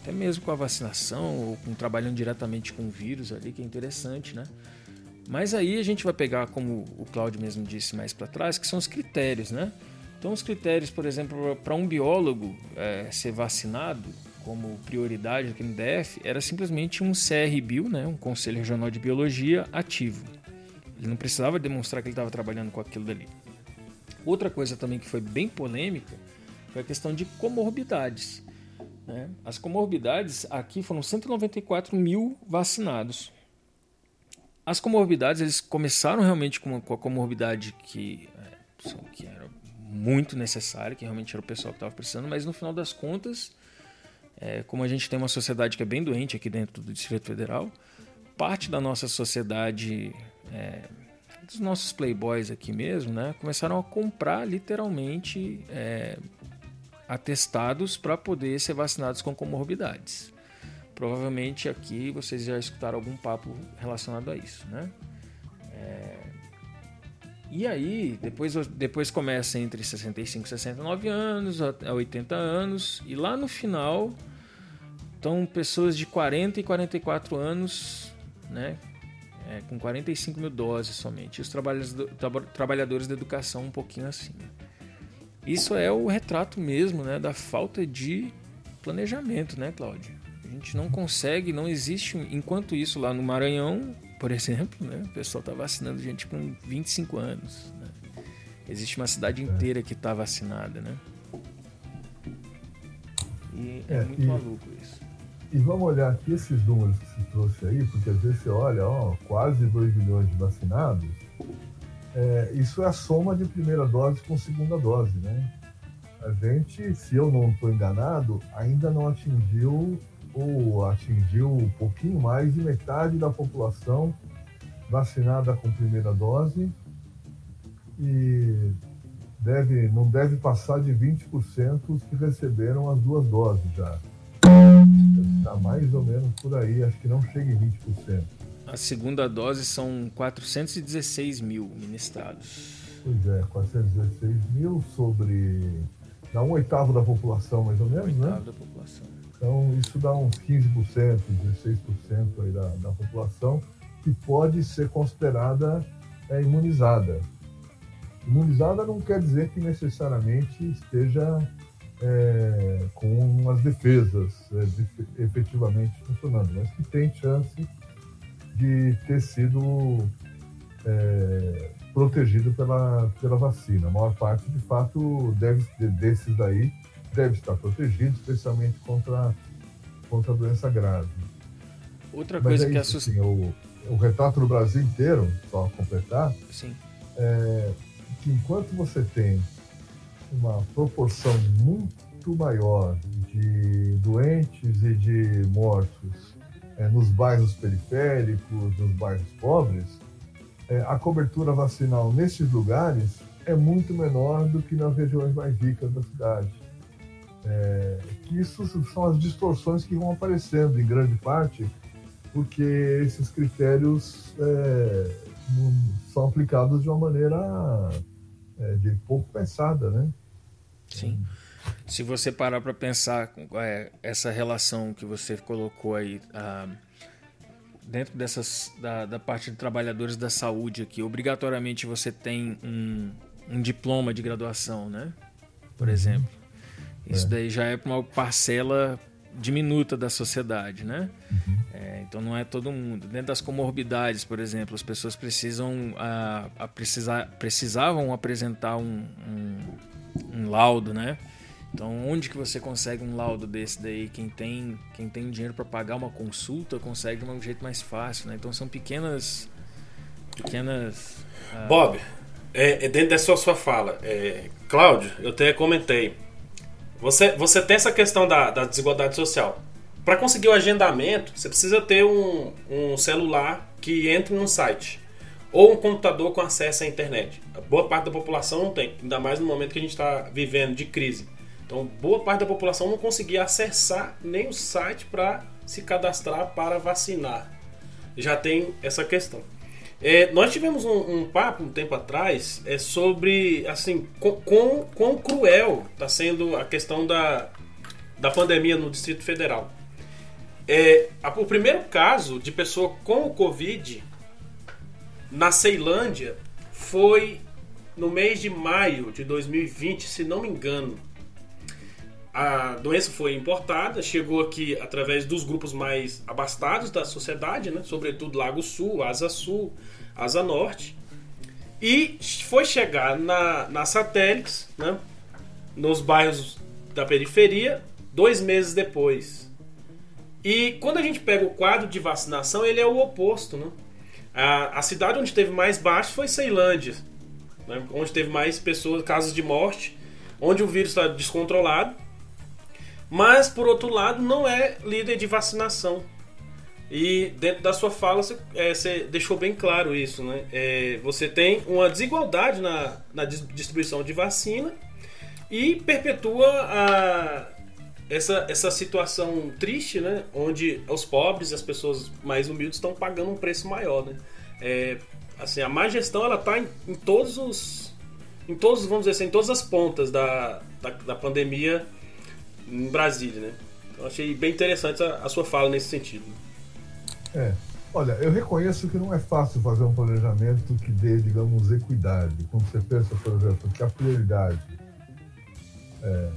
até mesmo com a vacinação ou com, trabalhando diretamente com o vírus ali, que é interessante, né? Mas aí a gente vai pegar, como o Claudio mesmo disse mais para trás, que são os critérios, né? Então, os critérios, por exemplo, para um biólogo é, ser vacinado como prioridade aqui no DF era simplesmente um CRBio, né, um Conselho Regional de Biologia ativo. Ele não precisava demonstrar que ele estava trabalhando com aquilo dali. Outra coisa também que foi bem polêmica foi a questão de comorbidades. Né? As comorbidades aqui foram 194 mil vacinados. As comorbidades eles começaram realmente com, a comorbidade que, é, que era muito necessária, que realmente era o pessoal que estava precisando, mas no final das contas, é, como a gente tem uma sociedade que é bem doente aqui dentro do Distrito Federal, parte da nossa sociedade, é, dos nossos playboys aqui mesmo, né, começaram a comprar literalmente é, atestados para poder ser vacinados com comorbidades. Provavelmente aqui vocês já escutaram algum papo relacionado a isso, né? É, e aí, depois, depois começa entre 65 e 69 anos, a 80 anos, e lá no final estão pessoas de 40 e 44 anos, né? É, com 45 mil doses somente. E os trabalhadores da educação um pouquinho assim. Isso é o retrato mesmo né, da falta de planejamento, né, Cláudio? A gente não consegue, não existe. Enquanto isso, lá no Maranhão, por exemplo, né? O pessoal está vacinando gente com 25 anos. Né? Existe uma cidade inteira que está vacinada, né? E é, é muito e, maluco isso. E vamos olhar aqui esses números que você trouxe aí, porque às vezes você olha, ó, quase 2 milhões de vacinados. É, isso é a soma de primeira dose com segunda dose, né? A gente, se eu não estou enganado, ainda não atingiu ou atingiu um pouquinho mais de metade da população vacinada com primeira dose e deve, não deve passar de 20% os que receberam as duas doses já. Está mais ou menos por aí, acho que não chega em 20%. A segunda dose são 416 mil ministrados. Pois é, 416 mil sobre. dá um oitavo da população, mais ou menos, um né? oitavo da população. Então, isso dá uns 15%, 16% aí da, da população que pode ser considerada é, imunizada. Imunizada não quer dizer que necessariamente esteja é, com as defesas é, de, efetivamente funcionando, mas que tem chance de ter sido é, protegido pela, pela vacina. A maior parte, de fato, deve, desses aí deve estar protegido, especialmente contra, contra a doença grave. Outra coisa é que assusta. Assim, o, o retrato do Brasil inteiro, só completar, Sim. É que enquanto você tem uma proporção muito maior de doentes e de mortos é, nos bairros periféricos, nos bairros pobres, é, a cobertura vacinal nesses lugares é muito menor do que nas regiões mais ricas da cidade. É, que isso são as distorções que vão aparecendo em grande parte porque esses critérios é, são aplicados de uma maneira é, de pouco pensada, né? Sim. Se você parar para pensar é, essa relação que você colocou aí ah, dentro dessas da, da, parte de trabalhadores da saúde aqui, obrigatoriamente você tem um, um diploma de graduação, né? Por uhum. exemplo. Isso é. daí já é uma parcela diminuta da sociedade, né? Uhum. É, então não é todo mundo. Dentro das comorbidades, por exemplo, as pessoas precisam a, a precisar, precisavam apresentar um, um, um, laudo, né? Então onde que você consegue um laudo desse daí? Quem tem quem tem dinheiro para pagar uma consulta consegue de um jeito mais fácil, né? Então são pequenas pequenas. Uh... Bob, é, é, dentro dessa sua fala, é, Cláudio, eu até comentei. Você, você tem essa questão da, da desigualdade social. Para conseguir o agendamento, você precisa ter um, um celular que entre num site ou um computador com acesso à internet. A boa parte da população não tem, ainda mais no momento que a gente está vivendo de crise. Então, boa parte da população não conseguia acessar nem o site para se cadastrar para vacinar. Já tem essa questão. É, nós tivemos um, um, papo um tempo atrás é, sobre assim quão, quão cruel está sendo a questão da, da pandemia no Distrito Federal. É, a, o primeiro caso de pessoa com o Covid na Ceilândia foi no mês de maio de 2020, se não me engano. A doença foi importada, chegou aqui através dos grupos mais abastados da sociedade, né? sobretudo Lago Sul, Asa Sul, Asa Norte, e foi chegar na, na satélites, né? nos bairros da periferia, dois meses depois. E quando a gente pega o quadro de vacinação, ele é o oposto. Né? A, a cidade onde teve mais baixo foi Ceilândia, né? onde teve mais pessoas, casos de morte, onde o vírus está descontrolado. Mas, por outro lado, não é líder de vacinação. E dentro da sua fala, você, é, você deixou bem claro isso. Né? É, você tem uma desigualdade na, na distribuição de vacina e perpetua a, essa, essa situação triste, né? Onde os pobres e as pessoas mais humildes estão pagando um preço maior, né? É, assim, a má gestão ela está em, em, todos os, em todos, vamos dizer assim, em todas as pontas da, da, da pandemia em Brasília, né? Então achei bem interessante a, a sua fala nesse sentido. É. Olha, eu reconheço que não é fácil fazer um planejamento que dê, digamos, equidade. Quando você pensa, por exemplo, que a prioridade é,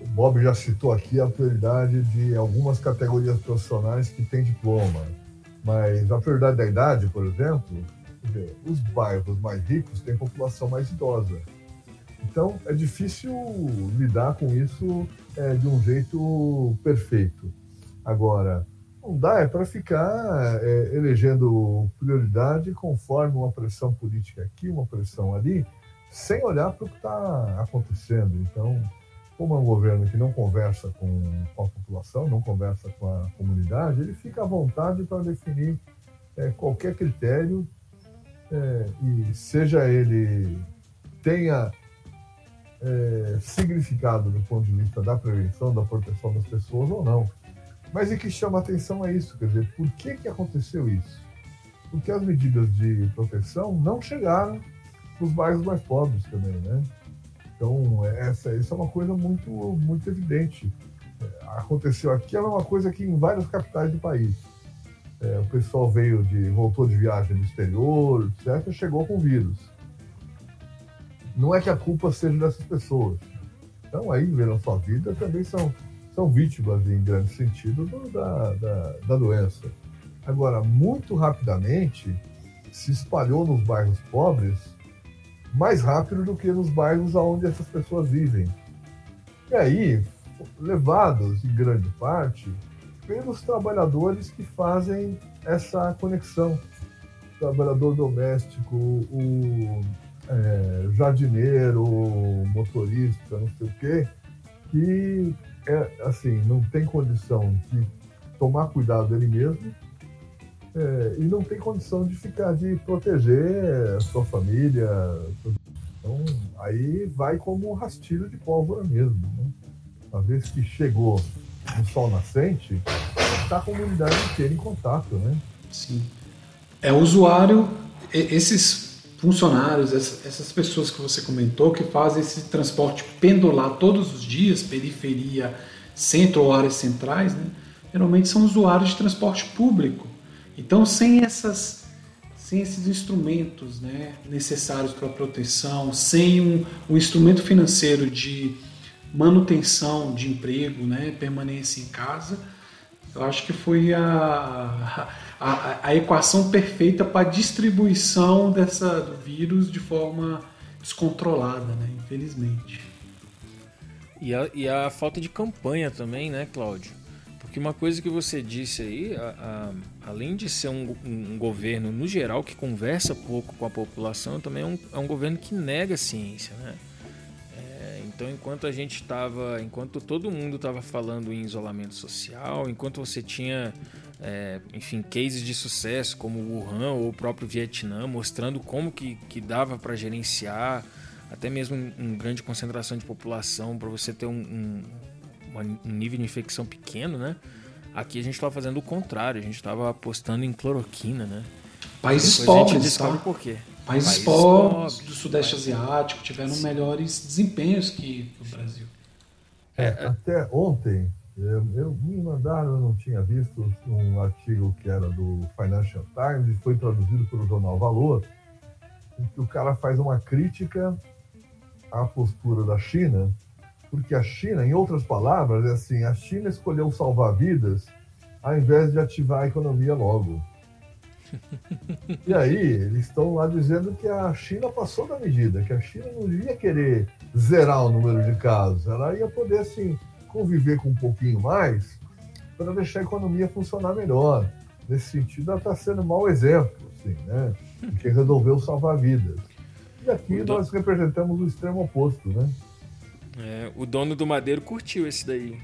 o Bob já citou aqui a prioridade de algumas categorias profissionais que têm diploma, mas a prioridade da idade, por exemplo, os bairros mais ricos têm população mais idosa. Então é difícil lidar com isso é, de um jeito perfeito. Agora, não dá é para ficar é, elegendo prioridade conforme uma pressão política aqui, uma pressão ali, sem olhar para o que está acontecendo. Então, como é um governo que não conversa com, com a população, não conversa com a comunidade, ele fica à vontade para definir é, qualquer critério é, e seja ele tenha é, significado do ponto de vista da prevenção, da proteção das pessoas ou não. Mas o que chama atenção é isso, quer dizer, por que, que aconteceu isso? Porque as medidas de proteção não chegaram nos bairros mais pobres também, né? Então, essa, isso é uma coisa muito, muito evidente. É, aconteceu aqui, é uma coisa que em várias capitais do país. É, o pessoal veio de, voltou de viagem no exterior, etc., chegou com vírus. Não é que a culpa seja dessas pessoas. Então, aí, viram sua vida, também são, são vítimas, em grande sentido, do, da, da, da doença. Agora, muito rapidamente, se espalhou nos bairros pobres mais rápido do que nos bairros onde essas pessoas vivem. E aí, levados em grande parte pelos trabalhadores que fazem essa conexão. O trabalhador doméstico, o é, jardineiro, motorista, não sei o quê, que é, assim, não tem condição de tomar cuidado dele mesmo é, e não tem condição de ficar, de proteger a sua família. Então, aí vai como um rastilho de pólvora mesmo. Né? Uma vez que chegou no sol nascente, está a comunidade inteira em contato, né? Sim. É o usuário, esses funcionários, essas pessoas que você comentou, que fazem esse transporte pendular todos os dias, periferia, centro ou áreas centrais, né? geralmente são usuários de transporte público. Então, sem essas sem esses instrumentos né, necessários para proteção, sem um, um, instrumento financeiro de manutenção de emprego, né, permanência em casa, eu acho que foi a, a, a equação perfeita para a distribuição dessa, do vírus de forma descontrolada, né, infelizmente. E a, e a falta de campanha também, né, Cláudio? Porque uma coisa que você disse aí, a, a, além de ser um, um, governo, no geral, que conversa pouco com a população, também é um, é um governo que nega a ciência, né? É, então, enquanto a gente estava, enquanto todo mundo estava falando em isolamento social, enquanto você tinha, é, enfim, cases de sucesso como o Wuhan ou o próprio Vietnã, mostrando como que, que dava para gerenciar, até mesmo em grande concentração de população, para você ter um, um um nível de infecção pequeno, né? Aqui a gente estava fazendo o contrário, a gente estava apostando em cloroquina, né? Países pobres, a gente descobre tá? por quê. Países, Países pobres, pobres, do Sudeste Asiático tiveram Sim. melhores desempenhos que o Brasil. É, até ontem, eu, eu, me mandaram, eu não tinha visto um artigo que era do Financial Times e foi traduzido pelo jornal Valor, em que o cara faz uma crítica à postura da China porque a China, em outras palavras, é assim: a China escolheu salvar vidas ao invés de ativar a economia logo. E aí, eles estão lá dizendo que a China passou da medida, que a China não devia querer zerar o número de casos, ela ia poder, assim, conviver com um pouquinho mais para deixar a economia funcionar melhor. Nesse sentido, ela está sendo um mau exemplo, assim, né? De quem resolveu salvar vidas. E aqui nós representamos o extremo oposto, né? É, o dono do Madeiro curtiu esse daí.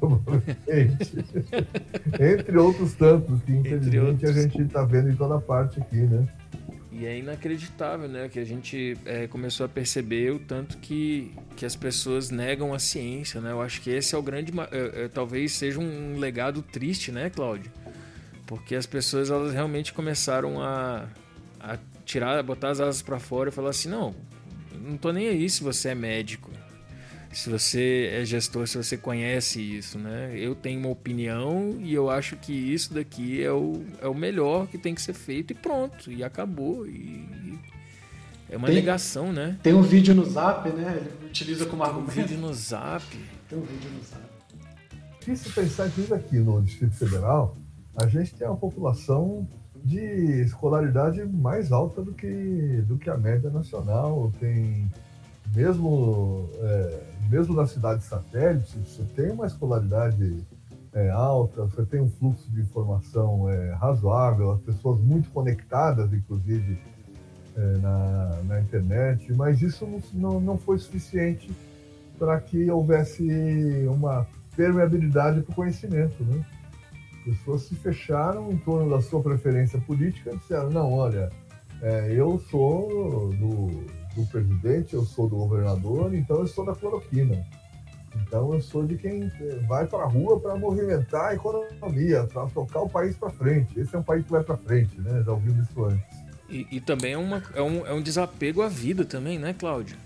Entre outros tantos que infelizmente a gente está vendo em toda parte aqui, né? E é inacreditável, né? Que a gente é, começou a perceber o tanto que, que as pessoas negam a ciência, né? Eu acho que esse é o grande... É, é, talvez seja um legado triste, né, Cláudio? Porque as pessoas, elas realmente começaram a, a tirar, botar as asas para fora e falar assim, não, não tô nem aí se você é médico se você é gestor, se você conhece isso, né? Eu tenho uma opinião e eu acho que isso daqui é o, é o melhor que tem que ser feito e pronto, e acabou. E, e é uma tem, negação, né? Tem um vídeo no Zap, né? Ele utiliza como argumento. Tem um vídeo no Zap. Tem um vídeo no Zap. Se pensar que aqui no Distrito Federal, a gente tem uma população de escolaridade mais alta do que, do que a média nacional. Tem mesmo é, mesmo na cidade satélite, você tem uma escolaridade é, alta, você tem um fluxo de informação é, razoável, as pessoas muito conectadas, inclusive, é, na, na, internet, mas isso não, não, foi suficiente para que houvesse uma permeabilidade para o conhecimento. Né? As pessoas se fecharam em torno da sua preferência política e disseram: não, olha, é, eu sou do do presidente, eu sou do governador, então eu sou da cloroquina. Então eu sou de quem vai para a rua para movimentar a economia, para tocar o país para frente. Esse é um país que vai para frente, né? Já ouvimos isso antes. E, e também é, uma, é, um, é um desapego à vida também, né, Cláudio?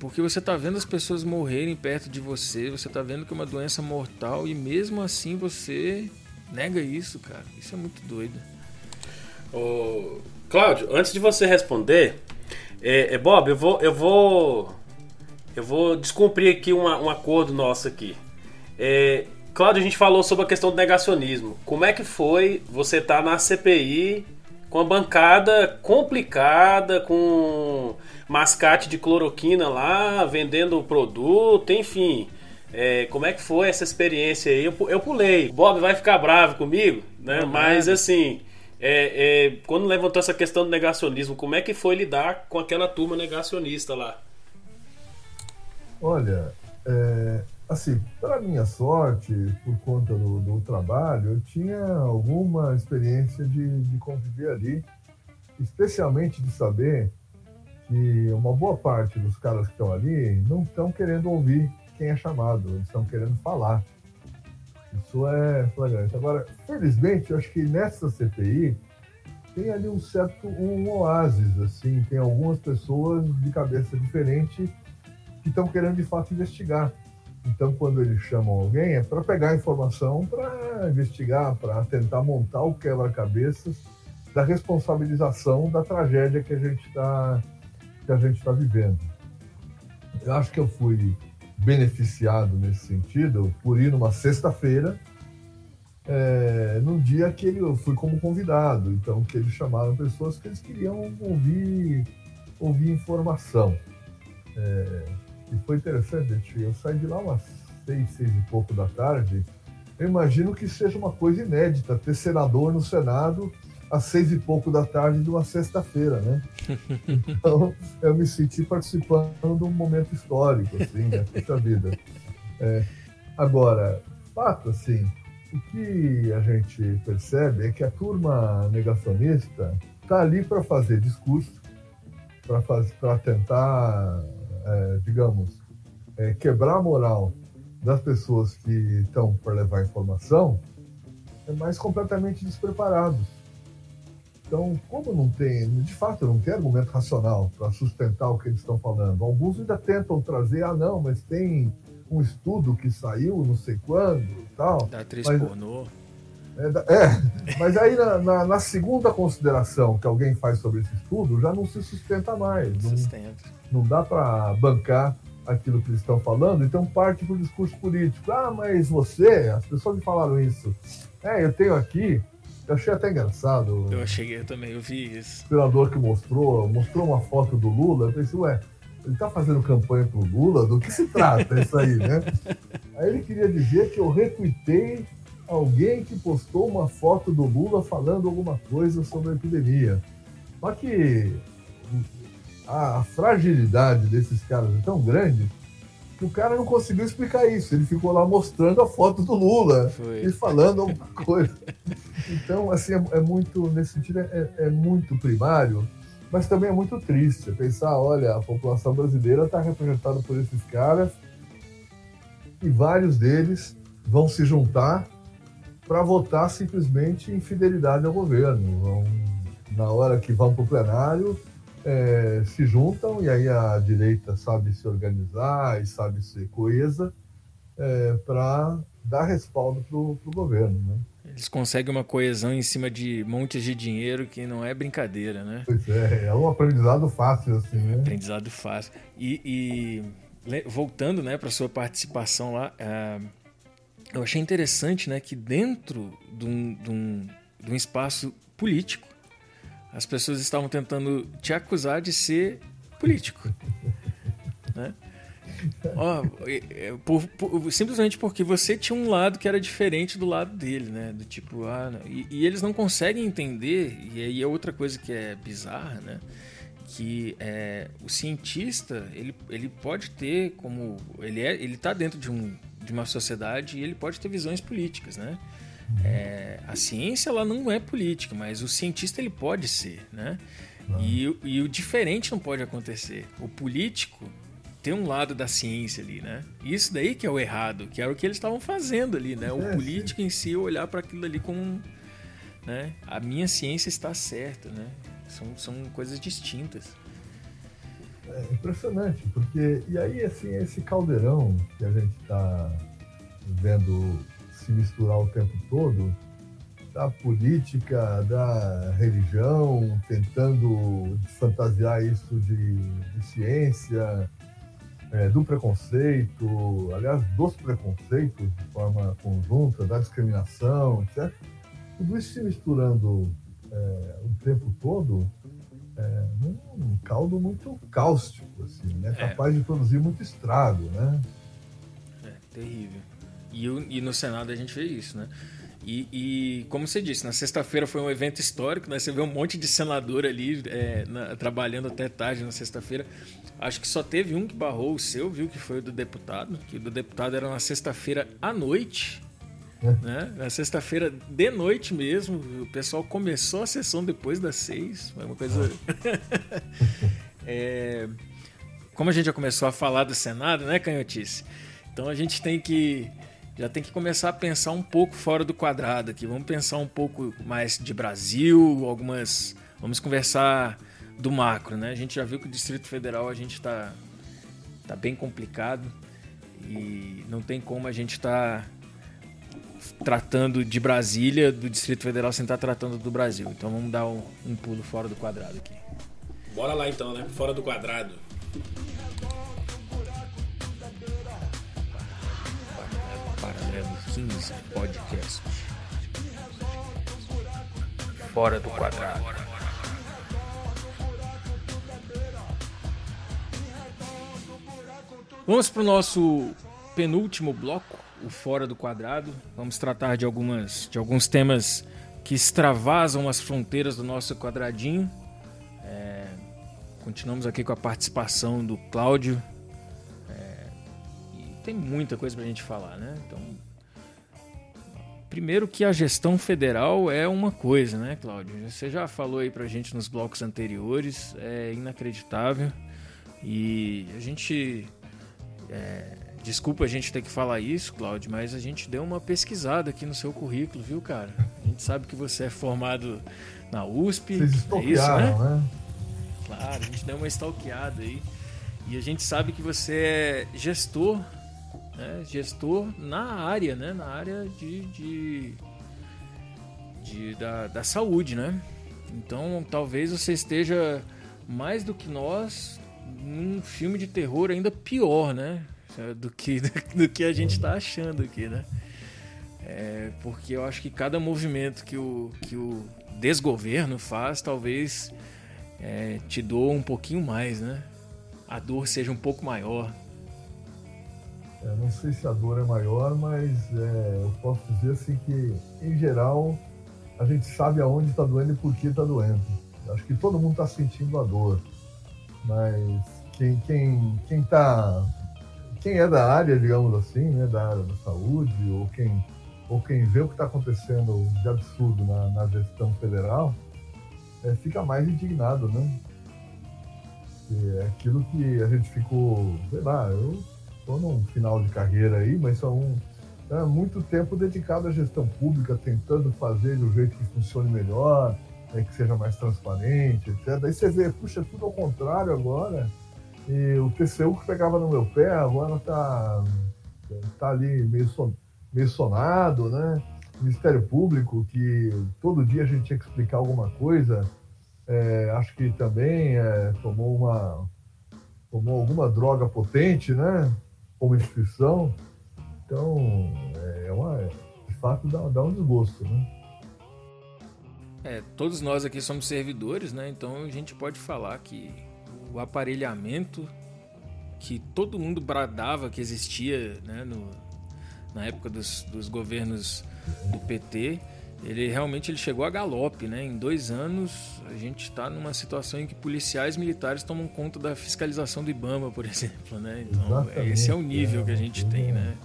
Porque você está vendo as pessoas morrerem perto de você, você está vendo que é uma doença mortal e mesmo assim você nega isso, cara. Isso é muito doido. Ô, Cláudio, antes de você responder, é, é, Bob, eu vou, eu vou, eu vou descumprir aqui uma, um acordo nosso aqui. É, Cláudio, a gente falou sobre a questão do negacionismo. Como é que foi você estar tá na CPI com a bancada complicada, com mascate de cloroquina lá, vendendo o produto, enfim. É, como é que foi essa experiência aí? Eu, eu pulei. Bob vai ficar bravo comigo, né? Mas assim, é, é, quando levantou essa questão do negacionismo, como é que foi lidar com aquela turma negacionista lá? Olha, é, assim, para minha sorte, por conta do, do, trabalho, eu tinha alguma experiência de, de conviver ali, especialmente de saber que uma boa parte dos caras que estão ali não estão querendo ouvir quem é chamado, eles estão querendo falar. Isso é flagrante. Agora, felizmente, eu acho que nessa CPI tem ali um certo um oásis, assim, tem algumas pessoas de cabeça diferente que estão querendo de fato investigar. Então, quando eles chamam alguém, é para pegar informação, para investigar, para tentar montar o quebra-cabeças da responsabilização da tragédia que a gente está que a gente está vivendo. Eu acho que eu fui beneficiado nesse sentido por ir numa sexta-feira, é, no dia que ele, eu fui como convidado, então que eles chamaram pessoas que eles queriam ouvir, ouvir informação. É, e foi interessante, eu saí de lá umas seis, seis e pouco da tarde, eu imagino que seja uma coisa inédita ter senador no Senado às seis e pouco da tarde de uma sexta-feira, né? Então, eu me senti participando de um momento histórico, assim, né? Puxa vida. É, agora, fato, assim, o que a gente percebe é que a turma negacionista está ali para fazer discurso, para tentar, é, digamos, é, quebrar a moral das pessoas que estão para levar informação, é mas completamente despreparados. Então, como não tem, de fato, não tem argumento racional para sustentar o que eles estão falando. Alguns ainda tentam trazer, ah, não, mas tem um estudo que saiu não sei quando e tal. Da atriz mas, pornô. É, é, mas aí na, na, na, segunda consideração que alguém faz sobre esse estudo, já não se sustenta mais. Não, Sustenta. não dá para bancar aquilo que eles estão falando, então parte para o discurso político. Ah, mas você, as pessoas me falaram isso. É, eu tenho aqui, eu achei até engraçado. Eu achei, eu também, eu vi isso. O senador que mostrou, mostrou uma foto do Lula, eu pensei, ué, ele está fazendo campanha pro Lula? Do que se trata isso aí, né? aí ele queria dizer que eu retuitei alguém que postou uma foto do Lula falando alguma coisa sobre a epidemia. Só que a, fragilidade desses caras é tão grande o cara não conseguiu explicar isso. Ele ficou lá mostrando a foto do Lula Foi. e falando alguma coisa. Então, assim, é, é muito, nesse sentido, é, é, muito primário, mas também é muito triste pensar, olha, a população brasileira está representada por esses caras e vários deles vão se juntar para votar simplesmente em fidelidade ao governo. Vão, na hora que vão para o plenário, é, se juntam e aí a direita sabe se organizar e sabe ser coesa é, para dar respaldo para o governo. Né? Eles conseguem uma coesão em cima de montes de dinheiro que não é brincadeira, né? Pois é, é um aprendizado fácil, assim, né? Aprendizado fácil. E, e voltando né, para sua participação lá, uh, eu achei interessante né, que dentro de um, de um, de um espaço político, as pessoas estavam tentando te acusar de ser político. né? por, por, simplesmente porque você tinha um lado que era diferente do lado dele, né? Do tipo, ah, e, e, eles não conseguem entender, e aí é outra coisa que é bizarra, né? Que é, o cientista, ele, ele pode ter como. Ele, é, ele tá dentro de, um, de uma sociedade e ele pode ter visões políticas, né? É, a ciência ela não é política, mas o cientista ele pode ser, né? E, e, o diferente não pode acontecer. O político tem um lado da ciência ali, né? Isso daí que é o errado, que era o que eles estavam fazendo ali, né? O é, político em si olhar para aquilo ali como, né? A minha ciência está certa, né? São, são coisas distintas. É impressionante, porque e aí assim esse caldeirão que a gente está vendo se misturar o tempo todo, da política, da religião, tentando fantasiar isso de, de ciência, é, do preconceito, aliás, dos preconceitos de forma conjunta, da discriminação, etc. Tudo isso se misturando é, o tempo todo é, num caldo muito cáustico, assim, né? É. capaz de produzir muito estrago, né? É terrível. E, e no Senado a gente vê isso, né? E, e, como você disse, na sexta-feira foi um evento histórico, né? Você vê um monte de senador ali é, na, trabalhando até tarde na sexta-feira. Acho que só teve um que barrou o seu, viu? Que foi o do deputado. Que o do deputado era na sexta-feira à noite. É. Né? Na sexta-feira de noite mesmo. O pessoal começou a sessão depois das seis. Foi uma coisa. é... Como a gente já começou a falar do Senado, né, Canhotice? Então a gente tem que já tem que começar a pensar um pouco fora do quadrado aqui. Vamos pensar um pouco mais de Brasil, algumas. Vamos conversar do macro, né? A gente já viu que o Distrito Federal a gente está tá bem complicado e não tem como a gente estar tá tratando de Brasília, do Distrito Federal, sem estar tá tratando do Brasil. Então vamos dar um, um pulo fora do quadrado aqui. Bora lá então, né? Fora do quadrado. Paralelo 15 Podcast. Fora do quadrado. Vamos para o nosso penúltimo bloco o Fora do Quadrado. Vamos tratar de, algumas, de alguns temas que extravasam as fronteiras do nosso quadradinho. É, continuamos aqui com a participação do Cláudio. Tem muita coisa para a gente falar, né? Então, primeiro que a gestão federal é uma coisa, né, Cláudio? Você já falou aí para a gente nos blocos anteriores, é inacreditável. E a gente é, Desculpa a gente ter que falar isso, Claudio, mas a gente deu uma pesquisada aqui no seu currículo, viu, cara? A gente sabe que você é formado na USP. Vocês é isso, né? né? Claro, a gente deu uma stalkeada aí. E a gente sabe que você é gestor, né? Gestor na área, né? Na área de, de, de da, da saúde, né? Então talvez você esteja mais do que nós num filme de terror ainda pior, né? Do que, do que a gente está achando aqui, né? É, porque eu acho que cada movimento que o, que o desgoverno faz, talvez é, te doa um pouquinho mais, né? A dor seja um pouco maior. Não sei se a dor é maior, mas é, eu posso dizer assim que, em geral, a gente sabe aonde está doendo e por que está doendo. Acho que todo mundo está sentindo a dor, mas quem quem quem está quem é da área, digamos assim, né, da área da saúde, ou quem, ou quem vê o que está acontecendo de absurdo na, na gestão federal, é, fica mais indignado, né? é aquilo que a gente ficou, sei lá, eu estou num final de carreira aí, mas são é, muito tempo dedicado à gestão pública, tentando fazer de um jeito que funcione melhor, é, que seja mais transparente, etc. Daí você vê, puxa, tudo ao contrário agora. E o TCU que pegava no meu pé agora tá, tá ali meio, son, meio sonado, né? Ministério Público, que todo dia a gente tinha que explicar alguma coisa, é, acho que também é, tomou uma tomou alguma droga potente, né? Como instituição. Então, é, é uma, de fato dá, dá um desgosto, né? É, todos nós aqui somos servidores, né? Então a gente pode falar que o aparelhamento que todo mundo bradava que existia né, no, na época dos, dos governos do PT, ele realmente ele chegou a galope, né? Em dois anos a gente está numa situação em que policiais militares tomam conta da fiscalização do IBAMA, por exemplo, né? Então Exatamente, esse é o nível é, que a gente é. tem, né?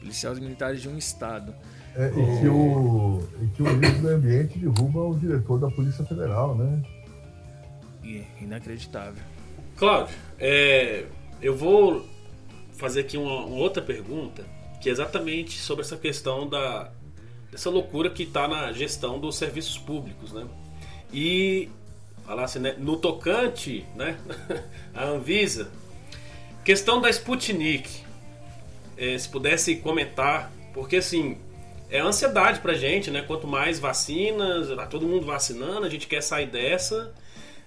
Policiais militares de um estado. É, e, que o, e que o ministro do Ambiente derruba o diretor da Polícia Federal, né? inacreditável. Cláudio, é, eu vou fazer aqui uma, uma, outra pergunta, que é exatamente sobre essa questão da dessa loucura que está na gestão dos serviços públicos, né? E falar assim, né, no tocante, né, a Anvisa, questão da Sputnik, é, se pudesse comentar, porque assim é ansiedade pra gente, né? Quanto mais vacinas, tá todo mundo vacinando, a gente quer sair dessa.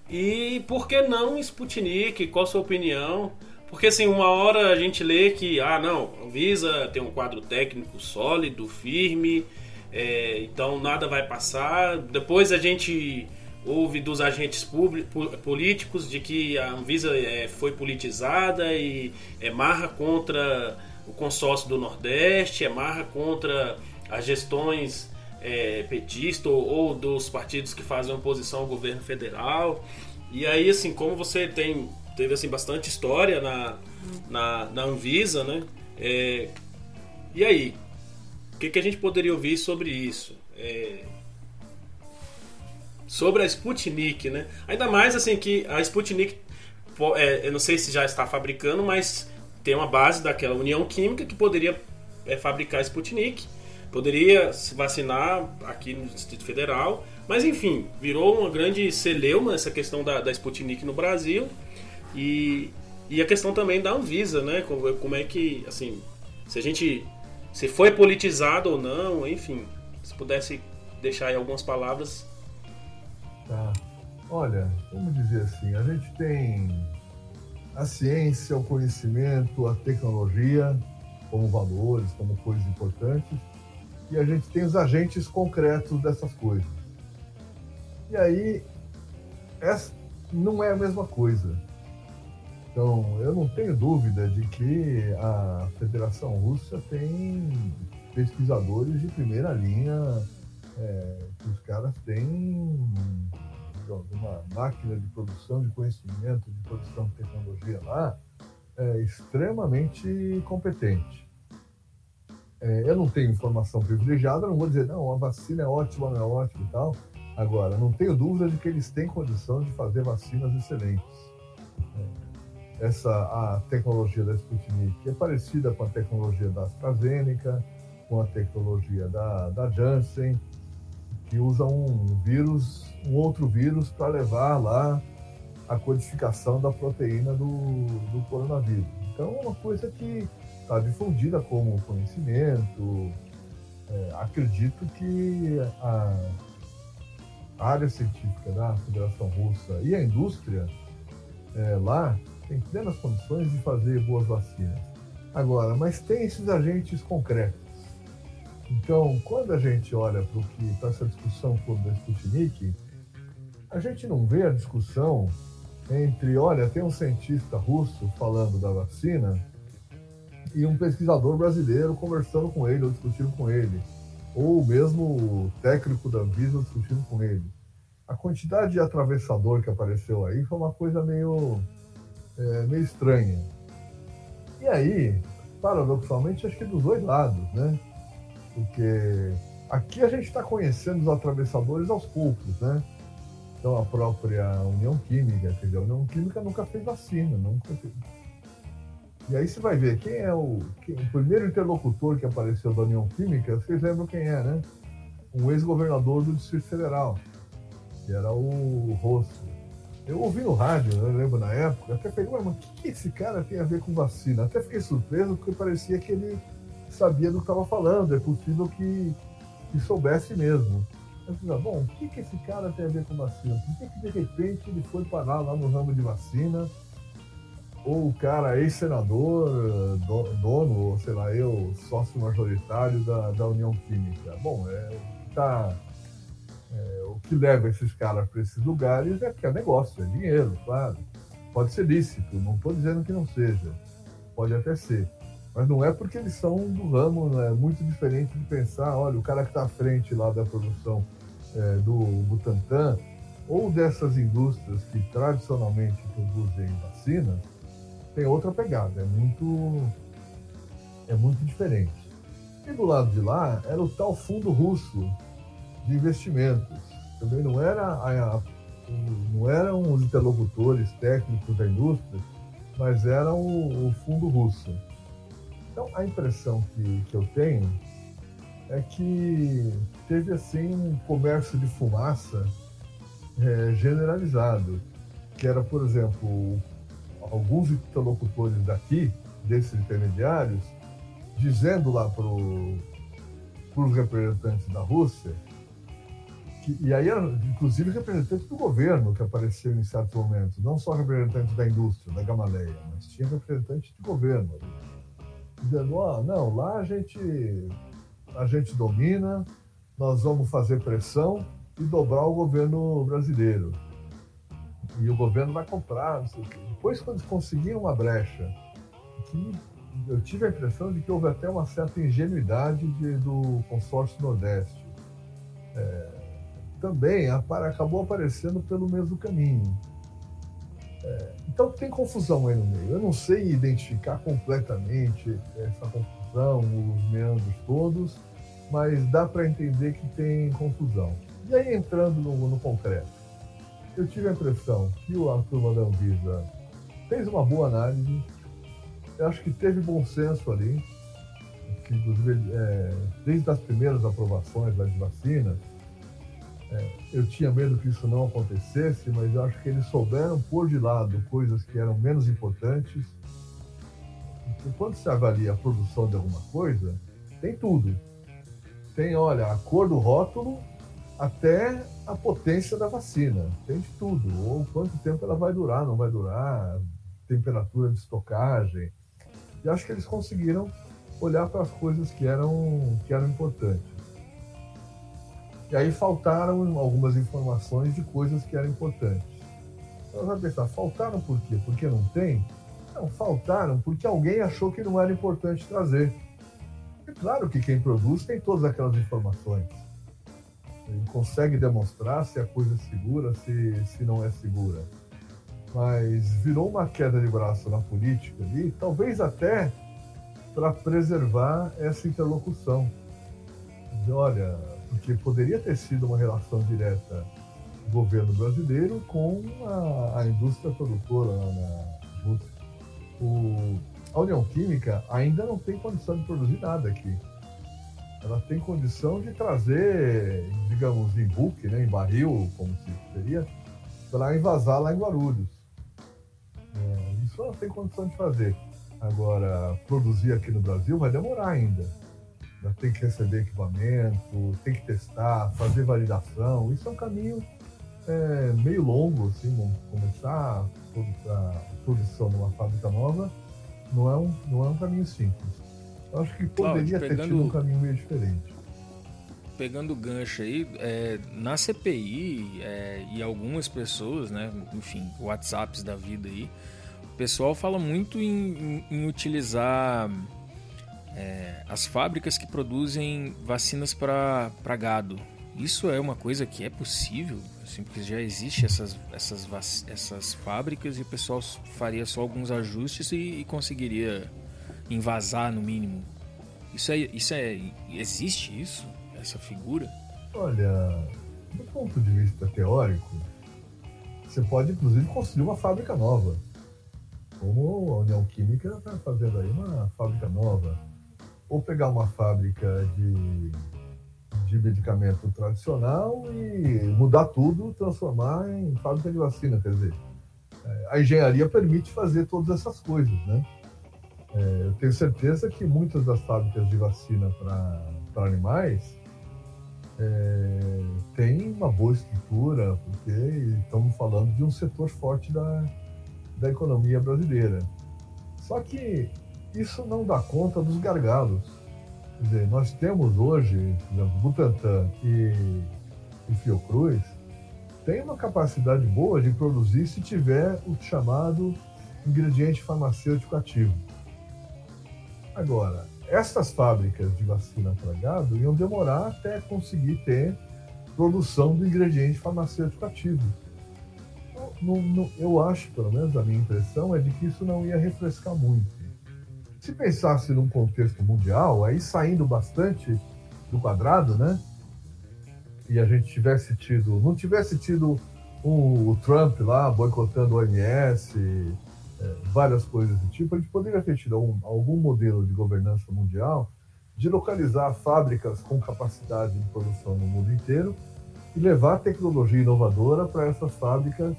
E por que não Sputnik? Qual a sua opinião? Porque assim, uma hora a gente lê que, ah não, a Visa tem um quadro técnico sólido, firme, é, então nada vai passar. Depois a gente ouve dos agentes políticos de que a Anvisa é, foi politizada e é marra contra o consórcio do Nordeste, é marra contra as gestões é, petista ou, ou, dos partidos que fazem oposição ao governo federal. E aí, assim, como você tem teve assim bastante história na, na, na Anvisa, né? É, e aí, que, que, a gente poderia ouvir sobre isso? É, sobre a Sputnik, né? Ainda mais assim que a Sputnik, é, eu não sei se já está fabricando, mas tem uma base daquela União Química que poderia é, fabricar Sputnik poderia se vacinar aqui no Distrito Federal, mas enfim, virou uma grande celeuma essa questão da, da Sputnik no Brasil e, e a questão também da Anvisa, né? Como, como é que, assim, se a gente se foi politizado ou não, enfim, se pudesse deixar aí algumas palavras. Tá. Olha, vamos dizer assim, a gente tem a ciência, o conhecimento, a tecnologia como valores, como coisas importantes e a gente tem os agentes concretos dessas coisas. E aí, essa não é a mesma coisa. Então, eu não tenho dúvida de que a Federação Russa tem pesquisadores de primeira linha, é, que os caras têm uma máquina de produção de conhecimento, de produção de tecnologia lá, é, extremamente competente. É, eu não tenho informação privilegiada, não vou dizer, não, a vacina é ótima, não é ótima e tal. Agora, não tenho dúvida de que eles têm condição de fazer vacinas excelentes. É, essa a tecnologia da Sputnik é parecida com a tecnologia da AstraZeneca, com a tecnologia da, da Janssen, que usa um vírus, um outro vírus para levar lá a codificação da proteína do, do coronavírus. Então, é uma coisa que está difundida como conhecimento. É, acredito que a, área científica da Federação Russa e a indústria é, lá tem plenas condições de fazer boas vacinas. Agora, mas tem esses agentes concretos. Então, quando a gente olha para essa discussão toda da Sputnik, a gente não vê a discussão entre, olha, tem um cientista russo falando da vacina e um pesquisador brasileiro conversando com ele ou discutindo com ele, ou mesmo o técnico da Anvisa discutindo com ele. A quantidade de atravessador que apareceu aí foi uma coisa meio, é, meio estranha. E aí, paradoxalmente, acho que dos dois lados, né? Porque aqui a gente está conhecendo os atravessadores aos poucos, né? Então a própria União Química, quer dizer, a União Química nunca fez vacina, nunca fez. E aí você vai ver quem é o, quem, o primeiro interlocutor que apareceu da União Química, vocês lembram quem é, né? Um ex-governador do Distrito Federal, que era o Rosso. Eu ouvi no rádio, eu lembro na época, até falei, mas o que, esse cara tem a ver com vacina? Até fiquei surpreso porque parecia que ele sabia do que estava falando, é possível que, que soubesse mesmo. Eu falei, bom, o que, que esse cara tem a ver com vacina? Por que, que de repente ele foi parar lá no ramo de vacina? Ou o cara ex-senador, dono, ou sei lá, eu, sócio majoritário da, da União Química? Bom, é, tá, é, o que leva esses caras para esses lugares é que é negócio, é dinheiro, claro. Pode ser lícito, não estou dizendo que não seja. Pode até ser. Mas não é porque eles são do ramo, não é muito diferente de pensar, olha, o cara que está à frente lá da produção é, do Butantan, ou dessas indústrias que tradicionalmente produzem vacinas, tem outra pegada, é muito, é muito diferente. E do lado de lá era o tal fundo russo de investimentos. Também não era a, não eram os interlocutores técnicos da indústria, mas era o, o fundo russo. Então, a impressão que, que eu tenho é que teve assim um comércio de fumaça é, generalizado, que era, por exemplo, alguns interlocutores daqui, desses intermediários, dizendo lá para os representantes da Rússia, que, e aí inclusive representantes do governo que apareceram em certos momentos, não só representantes da indústria, da Gamaleia, mas tinha representantes de governo dizendo, oh, não, lá a gente, a gente domina, nós vamos fazer pressão e dobrar o governo brasileiro. E o governo vai comprar, não sei o quê. Depois, quando conseguiram uma brecha, que eu tive a impressão de que houve até uma certa ingenuidade de, do consórcio Nordeste. É, também a acabou aparecendo pelo mesmo caminho. É, então tem confusão aí no meio. Eu não sei identificar completamente essa confusão, os meandros todos, mas dá para entender que tem confusão. E aí entrando no, no, concreto, eu tive a impressão que o turma da Anvisa fez uma boa análise, eu acho que teve bom senso ali, que é, desde as primeiras aprovações das vacinas, é, eu tinha medo que isso não acontecesse, mas eu acho que eles souberam pôr de lado coisas que eram menos importantes. Porque quando se avalia a produção de alguma coisa, tem tudo. Tem, olha, a cor do rótulo até a potência da vacina. Tem de tudo. Ou quanto tempo ela vai durar, não vai durar, temperatura de estocagem. E acho que eles conseguiram olhar para as coisas que eram, que eram importantes. E aí faltaram algumas informações de coisas que eram importantes. Então, vai pensar, faltaram por quê? Porque não tem? Não, faltaram porque alguém achou que não era importante trazer. É claro que quem produz tem todas aquelas informações. Ele consegue demonstrar se a coisa é segura, se, se não é segura. Mas virou uma queda de braço na política ali, talvez até para preservar essa interlocução. Dizer, olha, porque poderia ter sido uma relação direta do governo brasileiro com a, a indústria produtora na Rússia. O, a União Química ainda não tem condição de produzir nada aqui. Ela tem condição de trazer, digamos, em buque, né, em barril, como se seria, para invasar lá em Guarulhos. É, isso ela tem condição de fazer. Agora, produzir aqui no Brasil vai demorar ainda. Tem que receber equipamento, tem que testar, fazer validação. Isso é um caminho é, meio longo, assim, começar a produção numa fábrica nova não é um, não é um caminho simples. Eu acho que poderia Cláudio, pegando, ter tido um caminho meio diferente. Pegando o gancho aí, é, na CPI é, e algumas pessoas, né, enfim, WhatsApps da vida aí, o pessoal fala muito em, em, em utilizar é, as fábricas que produzem vacinas para gado. Isso é uma coisa que é possível, assim, porque já existe essas, essas, essas fábricas e o pessoal faria só alguns ajustes e, e conseguiria invasar no mínimo. Isso é, isso é, existe isso, essa figura? Olha, do ponto de vista teórico, você pode inclusive construir uma fábrica nova como a União Química está fazendo aí uma fábrica nova. Ou pegar uma fábrica de, de medicamento tradicional e mudar tudo, transformar em fábrica de vacina. Quer dizer, é, a engenharia permite fazer todas essas coisas, né? É, eu tenho certeza que muitas das fábricas de vacina para animais é, têm uma boa estrutura, porque estamos falando de um setor forte da, da economia brasileira. Só que isso não dá conta dos gargalos. Quer dizer, nós temos hoje, por exemplo, Butantan e, e Fiocruz, tem uma capacidade boa de produzir se tiver o chamado ingrediente farmacêutico ativo. Agora, essas fábricas de vacina para gado iam demorar até conseguir ter produção do ingrediente farmacêutico ativo não, não, eu acho, pelo menos a minha impressão, é de que isso não ia refrescar muito. Se pensasse num contexto mundial, aí saindo bastante do quadrado, né? E a gente tivesse tido, não tivesse tido um, o Trump lá boicotando o OMS, é, várias coisas do tipo, a gente poderia ter tido um, algum modelo de governança mundial de localizar fábricas com capacidade de produção no mundo inteiro e levar tecnologia inovadora para essas fábricas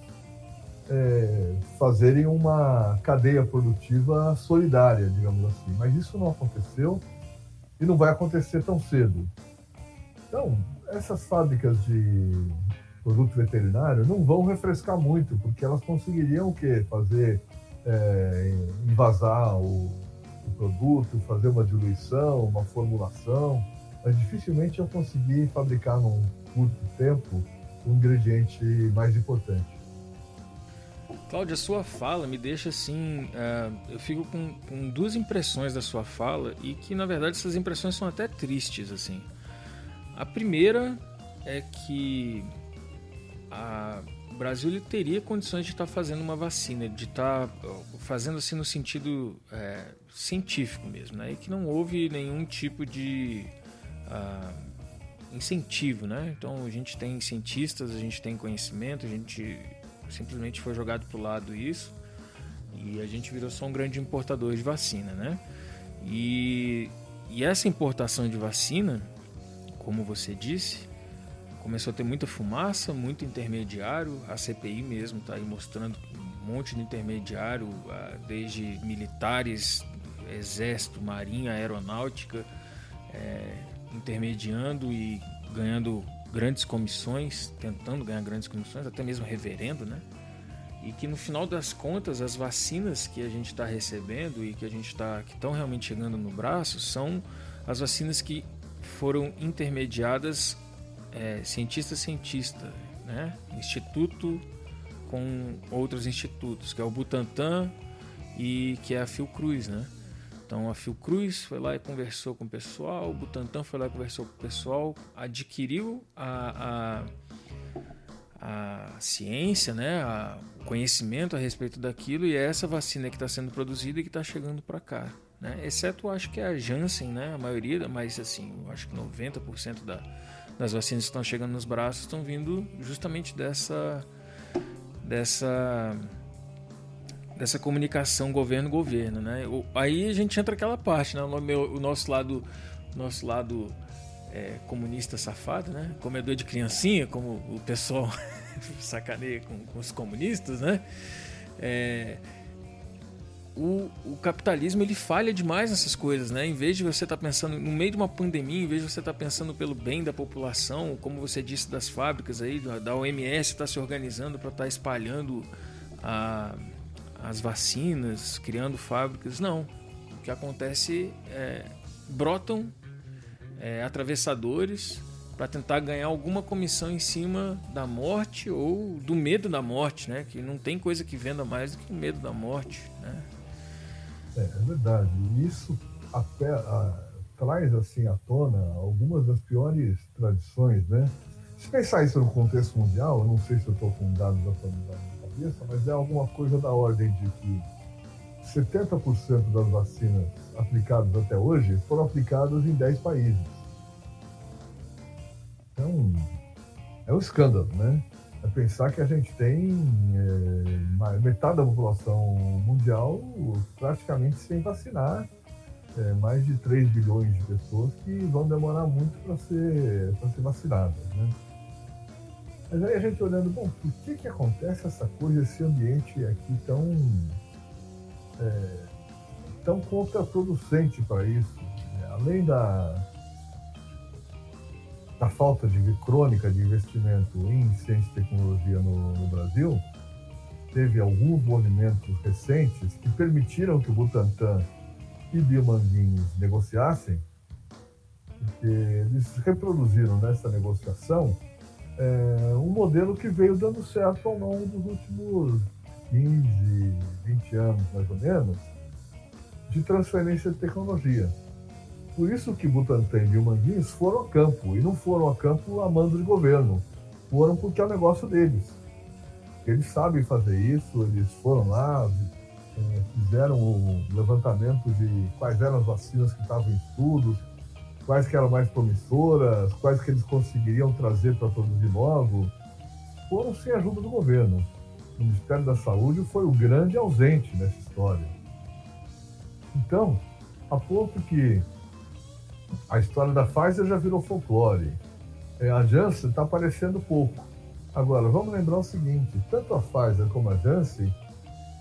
é, fazerem uma cadeia produtiva solidária, digamos assim. Mas isso não aconteceu e não vai acontecer tão cedo. Então, essas fábricas de produto veterinário não vão refrescar muito, porque elas conseguiriam o quê? Fazer, é, invasar o, o produto, fazer uma diluição, uma formulação, mas dificilmente eu conseguir fabricar num curto tempo um ingrediente mais importante. Cláudia, sua fala me deixa assim. Uh, eu fico com, com, duas impressões da sua fala e que na verdade essas impressões são até tristes assim. A primeira é que o Brasil teria condições de estar fazendo uma vacina, de estar fazendo assim no sentido é, científico mesmo, né? E que não houve nenhum tipo de uh, incentivo, né? Então a gente tem cientistas, a gente tem conhecimento, a gente simplesmente foi jogado para o lado isso e a gente virou só um grande importador de vacina, né? E, e essa importação de vacina, como você disse, começou a ter muita fumaça, muito intermediário. A CPI mesmo está aí mostrando um monte de intermediário, ah, desde militares, exército, marinha, aeronáutica, é, intermediando e ganhando grandes comissões, tentando ganhar grandes comissões, até mesmo reverendo, né? E que no final das contas as vacinas que a gente está recebendo e que a gente está que estão realmente chegando no braço são as vacinas que foram intermediadas é, cientista cientista, né? Instituto com outros institutos, que é o Butantan e que é a Fiocruz, né? Então a Fiocruz foi lá e conversou com o pessoal, o Butantan foi lá e conversou com o pessoal, adquiriu a, a, a ciência, né, a, o conhecimento a respeito daquilo e é essa vacina que está sendo produzida e que está chegando para cá. Né? Exceto acho que é a Janssen, né? a maioria, mas assim, acho que 90% da, das vacinas que estão chegando nos braços estão vindo justamente dessa dessa dessa comunicação governo-governo, né? Aí a gente entra aquela parte, né? O, meu, o nosso lado, nosso lado é, comunista safado, né? Comedor de criancinha, como o pessoal sacaneia com, com, os comunistas, né? É, o, o, capitalismo ele falha demais nessas coisas, né? Em vez de você estar tá pensando no meio de uma pandemia, em vez de você estar tá pensando pelo bem da população, como você disse das fábricas aí, da OMS está se organizando para estar tá espalhando a as vacinas, criando fábricas. Não. O que acontece é brotam é, atravessadores para tentar ganhar alguma comissão em cima da morte ou do medo da morte, né? Que não tem coisa que venda mais do que o medo da morte, né? É, é verdade. Isso até a, traz assim à tona algumas das piores tradições, né? Se pensar isso no contexto mundial, eu não sei se eu estou com dados atualizados cabeça, mas é alguma coisa da ordem de que 70% das vacinas aplicadas até hoje foram aplicadas em 10 países. Então, é um escândalo, né? É pensar que a gente tem é, metade da população mundial praticamente sem vacinar, é, mais de 3 bilhões de pessoas que vão demorar muito para ser, ser vacinadas, né? Mas aí a gente olhando, bom, por que que acontece essa coisa, esse ambiente aqui tão, é, tão contraproducente para isso? É, além da, da falta de crônica de investimento em ciência e tecnologia no, no Brasil, teve alguns movimentos recentes que permitiram que o Butantan e Biomanguinhos negociassem, porque eles reproduziram nessa negociação é, um modelo que veio dando certo ao longo dos últimos 15, 20 anos, mais ou menos, de transferência de tecnologia. Por isso que Butantan e Manguins foram a campo, e não foram a campo a mando de governo, foram porque é o negócio deles. Eles sabem fazer isso, eles foram lá, é, fizeram o levantamento de quais eram as vacinas que estavam em estudos, quais que eram mais promissoras, quais que eles conseguiriam trazer para produzir logo, foram sem ajuda do governo. O Ministério da Saúde foi o grande ausente nessa história. Então, a ponto que a história da Pfizer já virou folclore. É, a Janssen está aparecendo pouco. Agora, vamos lembrar o seguinte: tanto a Pfizer como a Janssen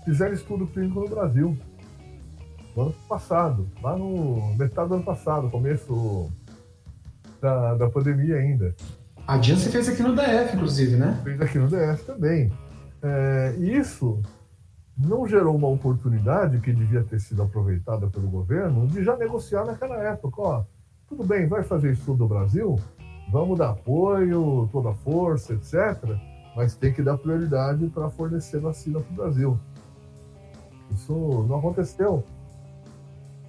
fizeram estudo clínico no Brasil no ano passado, lá no metade do ano passado, começo da, da pandemia ainda. A Janssen fez aqui no DF, inclusive, né? Fez aqui no DF também. É, isso não gerou uma oportunidade que devia ter sido aproveitada pelo governo de já negociar naquela época. Ó, tudo bem, vai fazer estudo no Brasil, vamos dar apoio, toda a força, etc. Mas tem que dar prioridade para fornecer vacina para o Brasil. Isso não aconteceu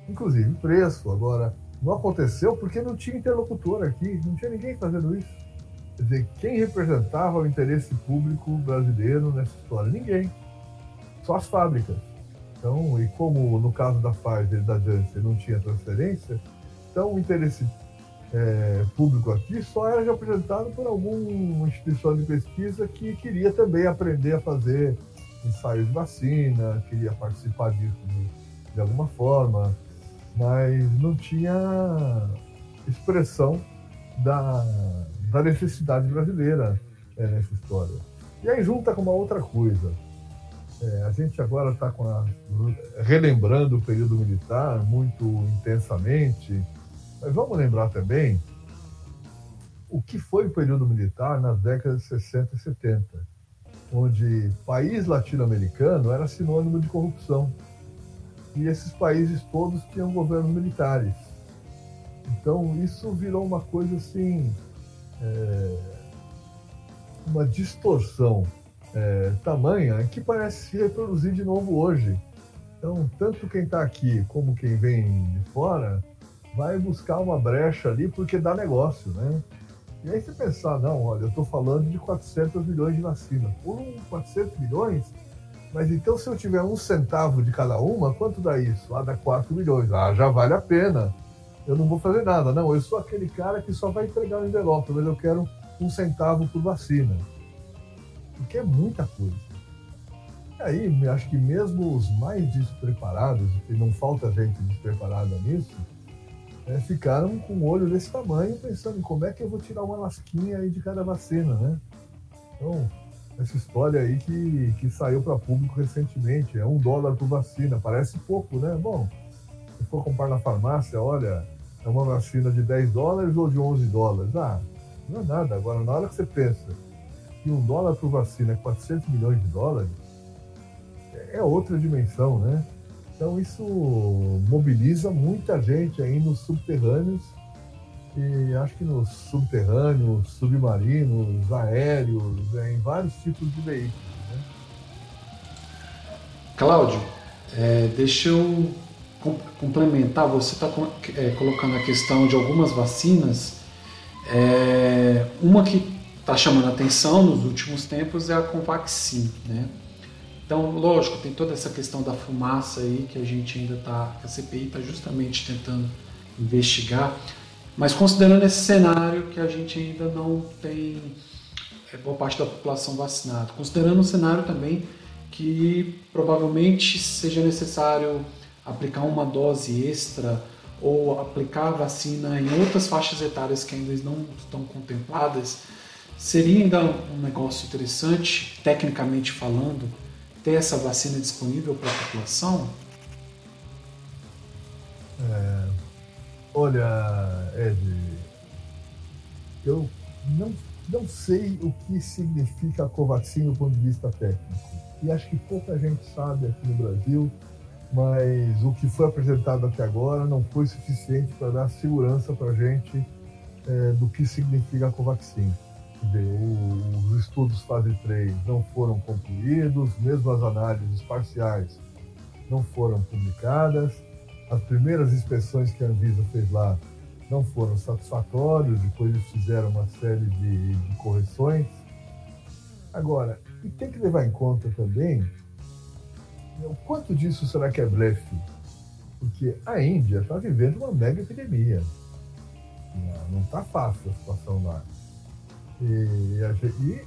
inclusive preço. Agora, não aconteceu porque não tinha interlocutor aqui, não tinha ninguém fazendo isso. Quer dizer, quem representava o interesse público brasileiro nessa história? Ninguém. Só as fábricas. Então, e como no caso da Pfizer e da Janssen não tinha transferência, então o interesse é, público aqui só era representado por alguma instituição de pesquisa que queria também aprender a fazer ensaios de vacina, queria participar disso de, de alguma forma mas não tinha expressão da, da necessidade brasileira é, nessa história. E aí junta com uma outra coisa. É, a gente agora está relembrando o período militar muito intensamente, mas vamos lembrar também o que foi o período militar nas décadas de 60 e 70, onde país latino-americano era sinônimo de corrupção e esses países todos tinham governos militares. Então isso virou uma coisa assim, é, uma distorção é, tamanha que parece se reproduzir de novo hoje. Então, tanto quem está aqui como quem vem de fora vai buscar uma brecha ali porque dá negócio, né? E aí você pensar, não, olha, eu estou falando de 400 milhões de vacinas. Por um 400 milhões, mas então se eu tiver um centavo de cada uma, quanto dá isso? Ah, dá 4 milhões. Ah, já vale a pena. Eu não vou fazer nada. Não, eu sou aquele cara que só vai entregar o envelope, mas eu quero um centavo por vacina. Porque é muita coisa. E aí, acho que mesmo os mais despreparados, e não falta gente despreparada nisso, é, ficaram com o olho desse tamanho, pensando como é que eu vou tirar uma lasquinha aí de cada vacina, né? Então, essa história aí que, que saiu para público recentemente, é um dólar por vacina, parece pouco, né? Bom, se for comprar na farmácia, olha, é uma vacina de 10 dólares ou de 11 dólares? Ah, não é nada. Agora, na hora que você pensa que um dólar por vacina é 400 milhões de dólares, é outra dimensão, né? Então isso mobiliza muita gente aí nos subterrâneos e acho que nos subterrâneos, submarinos, aéreos, é, em vários tipos de veículos. Né? Cláudio, é, deixa eu complementar. Você está é, colocando a questão de algumas vacinas. É, uma que está chamando atenção nos últimos tempos é a Covaxin, né? Então, lógico, tem toda essa questão da fumaça aí que a gente ainda está, a CPI está justamente tentando investigar, mas considerando esse cenário que a gente ainda não tem é, boa parte da população vacinada, considerando o cenário também que provavelmente seja necessário aplicar uma dose extra ou aplicar a vacina em outras faixas etárias que ainda não estão contempladas, seria ainda um negócio interessante, tecnicamente falando, ter essa vacina disponível para a população? É, olha, Ed, eu não, não sei o que significa Covaxin do ponto de vista técnico. E acho que pouca gente sabe aqui no Brasil, mas o que foi apresentado até agora não foi suficiente para dar segurança para a gente é, do que significa a Covaxin os estudos fase 3 não foram concluídos, mesmo as análises parciais não foram publicadas, as primeiras inspeções que a Anvisa fez lá não foram satisfatórias, depois eles fizeram uma série de, de correções. Agora, e tem que levar em conta também né, o quanto disso será que é blefe? Porque a Índia está vivendo uma mega epidemia. Não está fácil a situação lá. E, e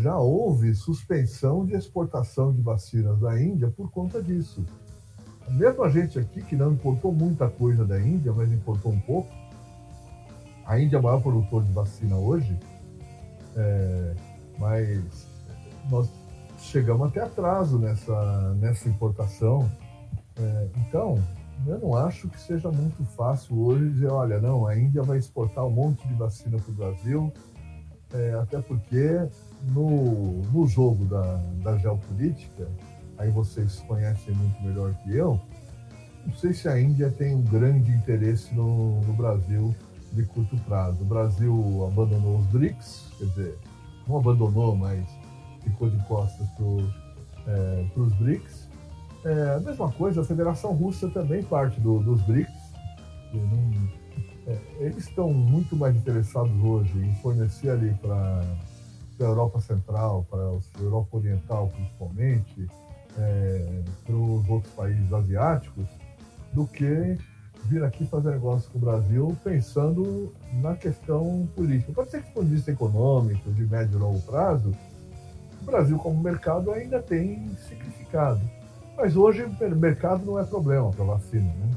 já houve suspensão de exportação de vacinas da Índia por conta disso. Mesmo a gente aqui, que não importou muita coisa da Índia, mas importou um pouco, a Índia é o maior produtor de vacina hoje, é, mas nós chegamos até atraso nessa, nessa importação. É, então, eu não acho que seja muito fácil hoje dizer, olha, não, a Índia vai exportar um monte de vacina para o Brasil, é, até porque no, no jogo da, da geopolítica, aí vocês conhecem muito melhor que eu, não sei se a Índia tem um grande interesse no, no Brasil de curto prazo. O Brasil abandonou os BRICS, quer dizer, não abandonou, mas ficou de costas para é, os BRICS. É, a mesma coisa, a Federação Russa também parte do, dos BRICS. É, eles estão muito mais interessados hoje em fornecer ali para a Europa Central, para a Europa Oriental principalmente, é, para os outros países asiáticos, do que vir aqui fazer negócio com o Brasil pensando na questão política. Pode ser que do ponto de vista econômico, de médio e longo prazo, o Brasil como mercado ainda tem significado. Mas hoje o mercado não é problema para vacina, né?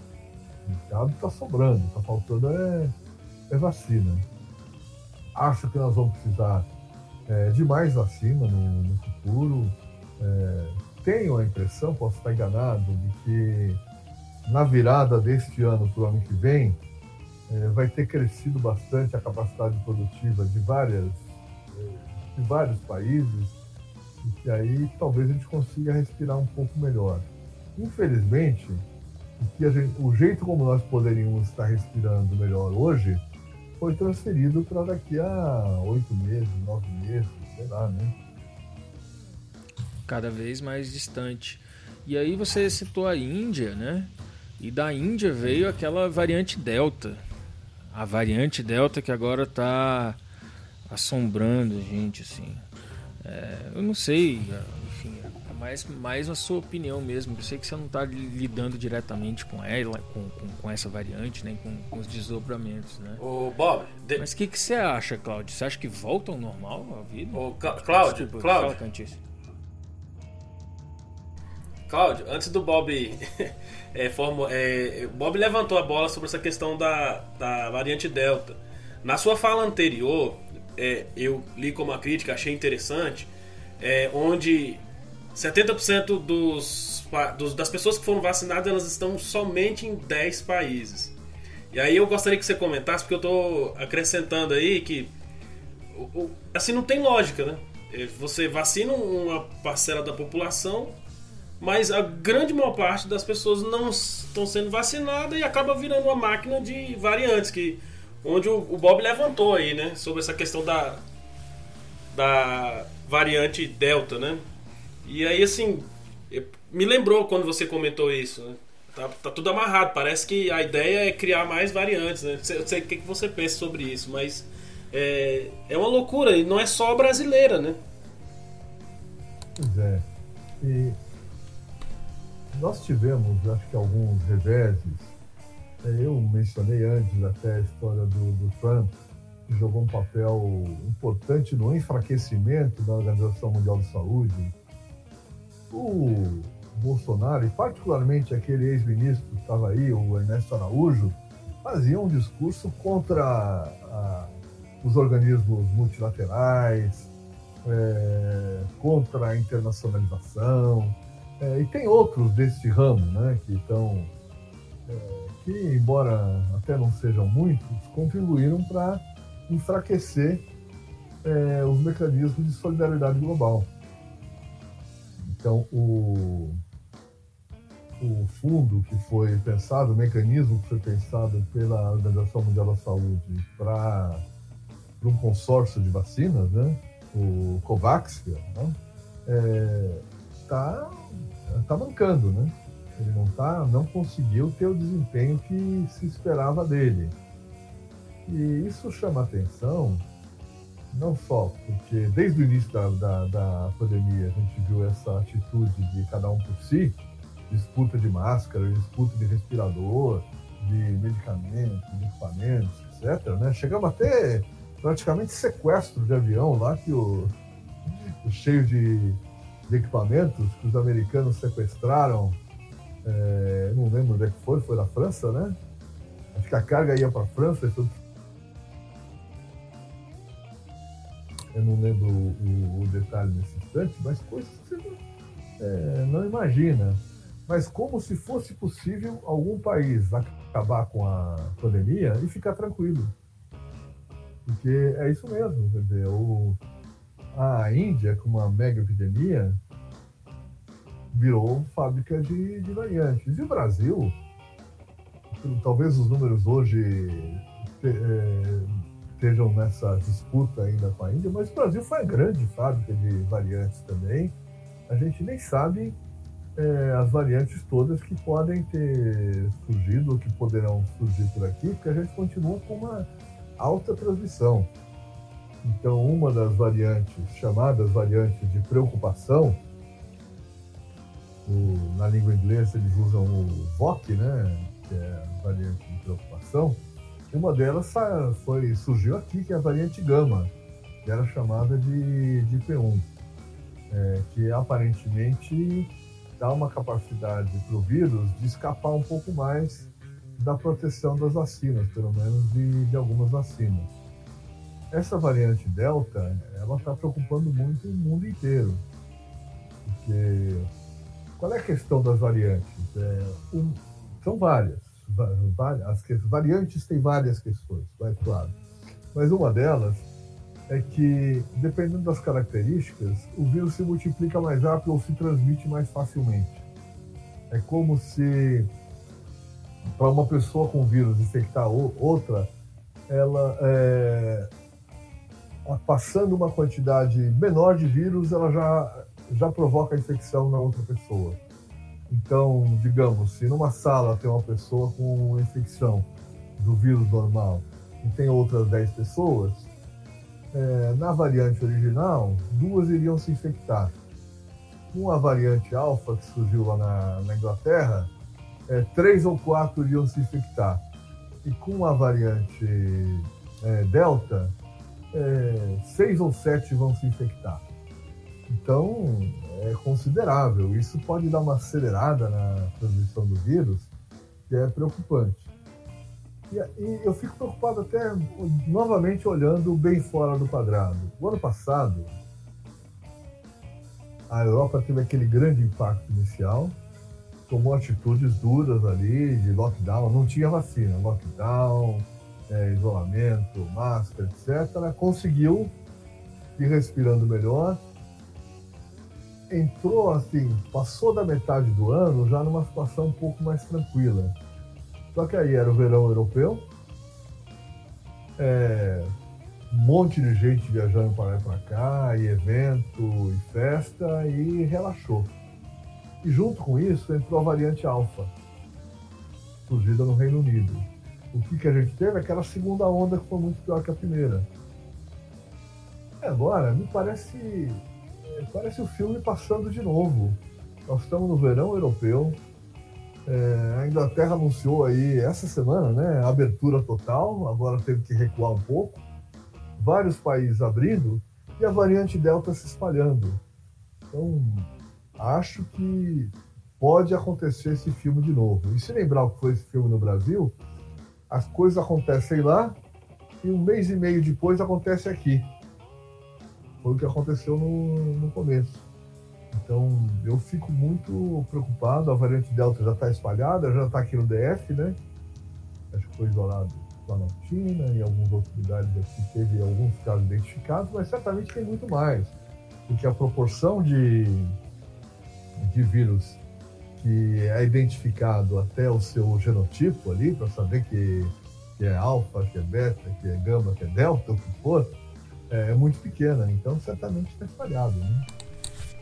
mercado está sobrando, está faltando é, é, vacina. Acho que nós vamos precisar é, de mais vacina no, no futuro. É, tenho a impressão, posso estar enganado, de que na virada deste ano para o ano que vem é, vai ter crescido bastante a capacidade produtiva de várias é, de vários países e que aí talvez a gente consiga respirar um pouco melhor. Infelizmente, que gente, o jeito como nós poderíamos estar respirando melhor hoje foi transferido para daqui a oito meses, nove meses, sei lá, né? Cada vez mais distante. E aí você citou a Índia, né? E da Índia veio aquela variante Delta. A variante Delta que agora está assombrando a gente, assim. É, eu não sei, enfim, é mais, mais a sua opinião mesmo. Eu sei que você não está lidando diretamente com ela, com, com, com essa variante, né? Com, com, os desdobramentos, né? Ô, Bob... De... Mas o que, que você acha, Cláudio? Você acha que volta ao normal a vida? Ô, Cláudio, Cláudio... Cláudio, antes do Bob é, forma, é, Bob levantou a bola sobre essa questão da, da variante Delta. Na sua fala anterior, é, eu li como uma crítica, achei interessante, é, onde 70% dos, dos, das pessoas que foram vacinadas elas estão somente em 10 países. E aí eu gostaria que você comentasse, porque eu estou acrescentando aí que assim não tem lógica, né? É, você vacina uma parcela da população mas a grande maior parte das pessoas não estão sendo vacinadas e acaba virando uma máquina de variantes, que onde o, o Bob levantou aí, né, sobre essa questão da da variante Delta, né? E aí assim, me lembrou quando você comentou isso, né? Tá, tá, tudo amarrado. Parece que a ideia é criar mais variantes, né? Eu sei o que, que você pensa sobre isso, mas é, é uma loucura e não é só brasileira, né? Pois é. E nós tivemos, acho que alguns reveses. É, eu mencionei antes até a história do, do Trump, que jogou um papel importante no enfraquecimento da Organização Mundial de Saúde. O Bolsonaro, e particularmente aquele ex-ministro que estava aí, o Ernesto Araújo, fazia um discurso contra a, os organismos multilaterais, é, contra a internacionalização, é, e tem outros deste ramo, né, que estão, é, que embora até não sejam muitos, contribuíram para enfraquecer é, os mecanismos de solidariedade global. Então, o, o fundo que foi pensado, o mecanismo que foi pensado pela Organização Mundial da Saúde para um consórcio de vacinas, né, o COVAX, né, é, está tá mancando, né? Ele não, tá, não conseguiu ter o desempenho que se esperava dele. E isso chama atenção, não só porque desde o início da, da, da pandemia a gente viu essa atitude de cada um por si, disputa de máscara, disputa de respirador, de medicamentos, de equipamentos, etc. Né? Chegamos até praticamente sequestro de avião lá que o, cheio de equipamentos que os americanos sequestraram. É, não lembro onde é que foi, foi da França, né? Acho que a carga ia para a França. E tudo. Eu não lembro o, o, detalhe nesse instante, mas coisas que você é, não imagina. Mas como se fosse possível algum país acabar com a pandemia e ficar tranquilo. Porque é isso mesmo, dizer, o, a Índia, com uma mega epidemia, virou fábrica de, de variantes. E o Brasil, talvez os números hoje é, estejam nessa disputa ainda com a Índia, mas o Brasil foi a grande fábrica de variantes também. A gente nem sabe é, as variantes todas que podem ter surgido ou que poderão surgir por aqui, porque a gente continua com uma alta transmissão. Então, uma das variantes, chamadas variantes de preocupação, o, na língua inglesa eles usam o VOC, né, que é a variante de preocupação, e uma delas foi, surgiu aqui, que é a variante gama, que era chamada de, de P1, é, que aparentemente dá uma capacidade para o vírus de escapar um pouco mais da proteção das vacinas, pelo menos de, de algumas vacinas. Essa variante Delta, ela está preocupando muito o mundo inteiro, porque qual é a questão das variantes? É, um, são várias. As variantes têm várias questões, é claro. Mas uma delas é que, dependendo das características, o vírus se multiplica mais rápido ou se transmite mais facilmente. É como se, para uma pessoa com vírus infectar outra, ela é, passando uma quantidade menor de vírus, ela já, já provoca infecção na outra pessoa. Então, digamos, se numa sala tem uma pessoa com infecção do vírus normal e tem outras 10 pessoas, é, na variante original, duas iriam se infectar. Com a variante alfa, que surgiu lá na, na Inglaterra, é, três ou quatro iriam se infectar. E com a variante é, delta, é, seis ou sete vão se infectar. Então, é considerável. Isso pode dar uma acelerada na transmissão do vírus, que é preocupante. E, e, eu fico preocupado até novamente olhando bem fora do quadrado. O ano passado, a Europa teve aquele grande impacto inicial, tomou atitudes duras ali de lockdown, não tinha vacina, lockdown, é, isolamento, máscara, etc. Conseguiu ir respirando melhor. Entrou assim, passou da metade do ano já numa situação um pouco mais tranquila só que aí era o verão europeu, é, um monte de gente viajando para lá e para cá, e evento, e festa, e relaxou. E junto com isso entrou a variante alfa, surgida no Reino Unido. O que, que a gente teve? Aquela segunda onda que foi muito pior que a primeira. E agora, me parece, parece o filme passando de novo. Nós estamos no verão europeu, é, a Inglaterra anunciou aí essa semana, né, abertura total, agora teve que recuar um pouco. Vários países abrindo e a variante Delta se espalhando. Então, acho que pode acontecer esse filme de novo. E se lembrar o que foi esse filme no Brasil, as coisas acontecem lá e um mês e meio depois acontece aqui. Foi o que aconteceu no, no começo. Então, eu fico muito preocupado. A variante Delta já está espalhada, já está aqui no DF, né? Acho que foi isolado lá na China e alguns outros lugares aqui teve alguns casos identificados, mas certamente tem muito mais. Porque a proporção de, de vírus que é identificado até o seu genotipo ali, para saber que, que é alfa, que é beta, que é gama, que é delta, o que for, é, é muito pequena. Então, certamente está espalhado. Né?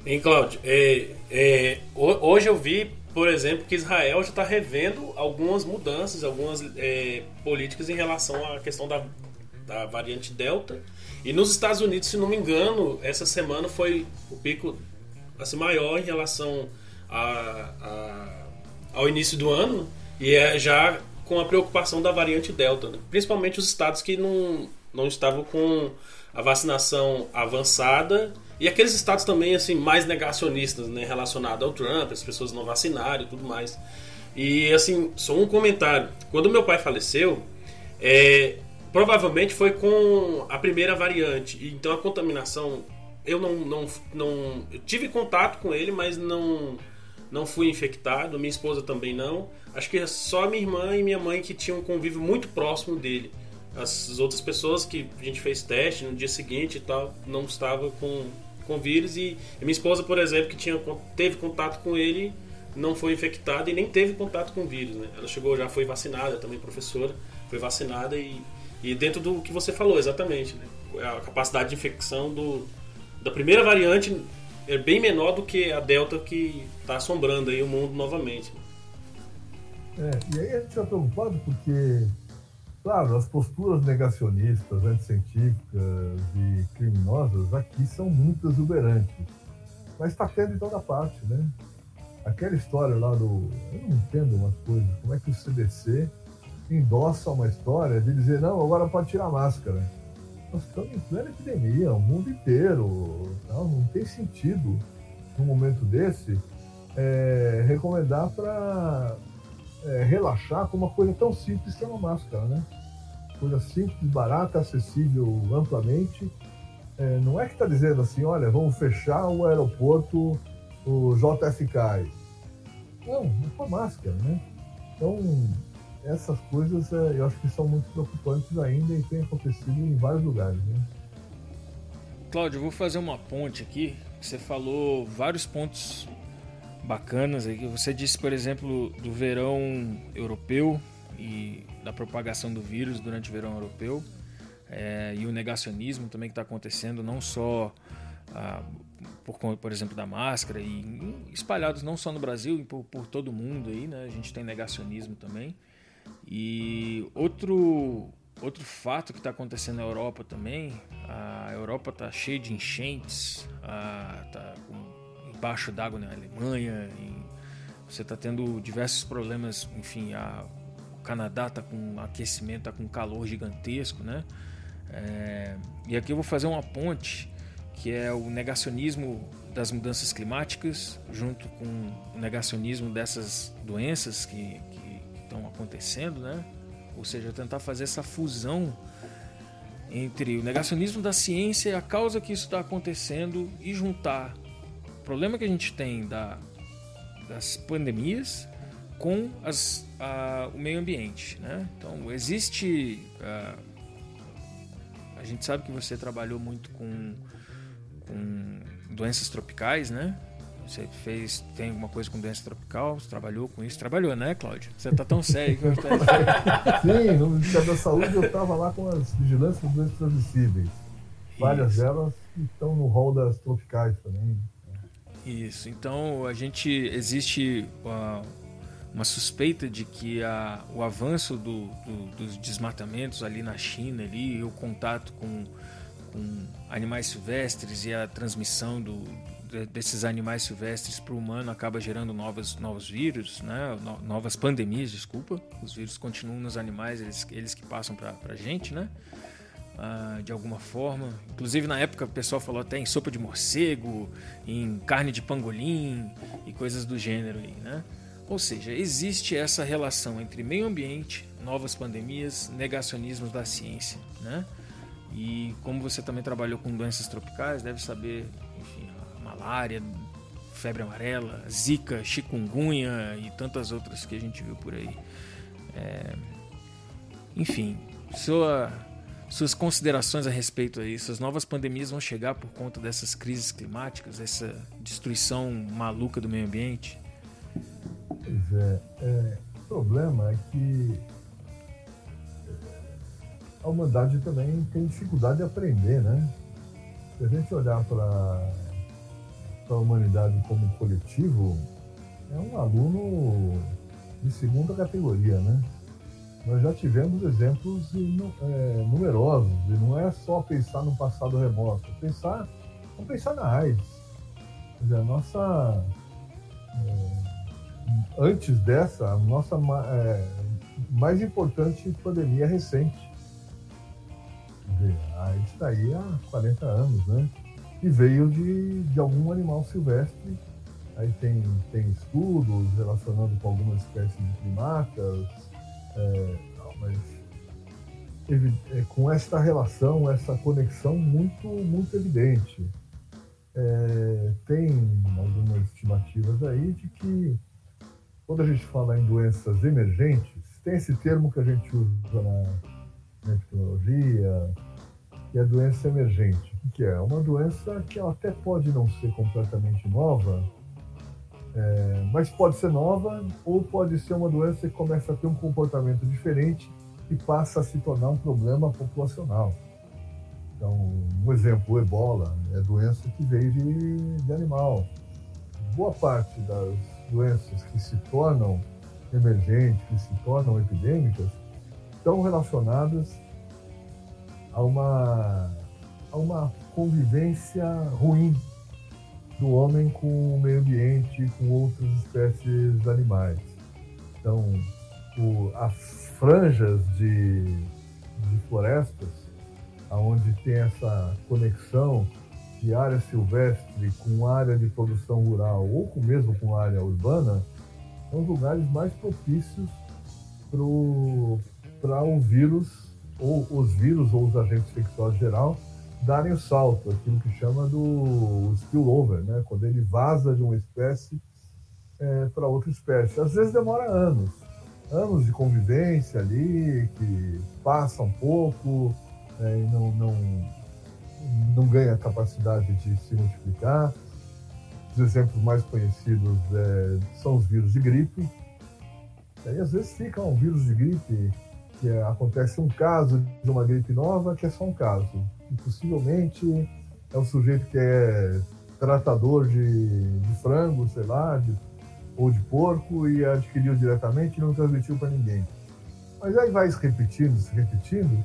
Hein, Cláudio? É, é, hoje eu vi, por exemplo, que Israel já está revendo algumas mudanças, algumas é, políticas em relação à questão da, da variante Delta. E nos Estados Unidos, se não me engano, essa semana foi o pico assim, maior em relação a, a, ao início do ano. E é já com a preocupação da variante Delta. Né? Principalmente os estados que não, não estavam com a vacinação avançada e aqueles estados também, assim, mais negacionistas, né, relacionado ao Trump, as pessoas não vacinaram e tudo mais. E, assim, só um comentário. Quando meu pai faleceu, é, provavelmente foi com a primeira variante. Então a contaminação, eu não, não, não eu tive contato com ele, mas não, não fui infectado. Minha esposa também não. Acho que é só minha irmã e minha mãe que tinham um convívio muito próximo dele. As outras pessoas que a gente fez teste no dia seguinte e tal, não estava com com vírus e, minha esposa, por exemplo, que tinha, teve contato com ele, não foi infectada e nem teve contato com vírus. Né? Ela chegou, já foi vacinada, também professora, foi vacinada e, e dentro do que você falou, exatamente. Né? A capacidade de infecção do, da primeira variante é bem menor do que a Delta que está assombrando aí o mundo novamente. É, e aí a gente está preocupado porque Claro, as posturas negacionistas, anticientíficas e criminosas aqui são muito exuberantes. Mas está tendo em toda parte, né? Aquela história lá do. Eu não entendo umas coisas. Como é que o CDC endossa uma história de dizer, não, agora pode tirar máscara. Nós estamos em plena epidemia, o mundo inteiro. Não, não tem sentido, num momento desse, é, recomendar para é, relaxar com uma coisa tão simples que é uma máscara, né? Coisa simples, barata, acessível amplamente. É, não é que está dizendo assim, olha, vamos fechar o aeroporto, o JFK. Não, é com a máscara, né? Então, essas coisas é, eu acho que são muito preocupantes ainda e tem acontecido em vários lugares, né? Cláudio, eu vou fazer uma ponte aqui. Você falou vários pontos bacanas aí. Você disse, por exemplo, do verão europeu e da propagação do vírus durante o verão europeu é, e o negacionismo também que está acontecendo, não só a, por, por exemplo, da máscara, e espalhados não só no Brasil, por, por todo mundo aí, né? A gente tem negacionismo também. E outro, outro fato que está acontecendo na Europa também, a Europa está cheia de enchentes, está embaixo d'água na Alemanha, em, você está tendo diversos problemas, enfim, a, o Canadá está com aquecimento, está com calor gigantesco, né? É, e aqui eu vou fazer uma ponte que é o negacionismo das mudanças climáticas, junto com o negacionismo dessas doenças que, que estão acontecendo, né? Ou seja, tentar fazer essa fusão entre o negacionismo da ciência e a causa que isso está acontecendo e juntar o problema que a gente tem da, das pandemias com as, a, o meio ambiente. Né? Então, existe. A, a gente sabe que você trabalhou muito com com doenças tropicais, né? Você fez, tem alguma coisa com doença tropical? Você trabalhou com isso? Trabalhou, né, Cláudio? Você tá tão sério que eu tô... Sim, no Ministério da Saúde eu estava lá com as vigilâncias de doenças transmissíveis. Várias isso. delas estão no rol das tropicais também. Isso, então a gente existe uma, uma suspeita de que a, o avanço do, do, dos desmatamentos ali na China ali, o contato com com animais silvestres e a transmissão do, desses animais silvestres para o humano acaba gerando novos, novos vírus, né? novas pandemias, desculpa. Os vírus continuam nos animais, eles, eles que passam para a gente, né? Ah, de alguma forma. Inclusive na época o pessoal falou até em sopa de morcego, em carne de pangolim e coisas do gênero aí, né? Ou seja, existe essa relação entre meio ambiente, novas pandemias, negacionismos da ciência, né? E como você também trabalhou com doenças tropicais, deve saber, enfim, malária, febre amarela, zika, chikungunya e tantas outras que a gente viu por aí. É... Enfim, sua, suas considerações a respeito a isso. As novas pandemias vão chegar por conta dessas crises climáticas, essa destruição maluca do meio ambiente? Pois é, é o problema é que a humanidade também tem dificuldade de aprender, né? Se a gente olhar para a humanidade como coletivo, é um aluno de segunda categoria, né? Nós já tivemos exemplos é, numerosos, e não é só pensar no passado remoto, pensar, vamos pensar na AIDS. Quer dizer, a nossa. É, antes dessa, a nossa é, mais importante pandemia recente a AIDS está aí há 40 anos, né? E veio de, de algum animal silvestre. Aí tem, tem estudos relacionando com algumas espécies de primatas, é, mas é, com essa relação, essa conexão muito, muito evidente. É, tem algumas estimativas aí de que quando a gente fala em doenças emergentes, tem esse termo que a gente usa na, na epidemiologia, que é doença emergente, que é uma doença que ela até pode não ser completamente nova, é, mas pode ser nova ou pode ser uma doença que começa a ter um comportamento diferente e passa a se tornar um problema populacional. Então, um exemplo, o ebola é doença que veio de, de animal. Boa parte das doenças que se tornam emergentes, que se tornam epidêmicas, estão relacionadas a uma, a uma convivência ruim do homem com o meio ambiente, com outras espécies animais. Então, o, as franjas de, de florestas, onde tem essa conexão de área silvestre com área de produção rural ou com, mesmo com área urbana, são os lugares mais propícios para o vírus ou os vírus ou os agentes infecciosos geral darem o salto, aquilo que chama do spillover, né? quando ele vaza de uma espécie é, para outra espécie. Às vezes demora anos, anos de convivência ali, que passa um pouco é, e não, não, não ganha capacidade de se multiplicar. Os exemplos mais conhecidos é, são os vírus de gripe. E aí, às vezes fica um vírus de gripe que é, acontece um caso de uma gripe nova, que é só um caso. E possivelmente é o sujeito que é tratador de, de frango, sei lá, de, ou de porco e adquiriu diretamente e não transmitiu para ninguém. Mas aí vai se repetindo, se repetindo,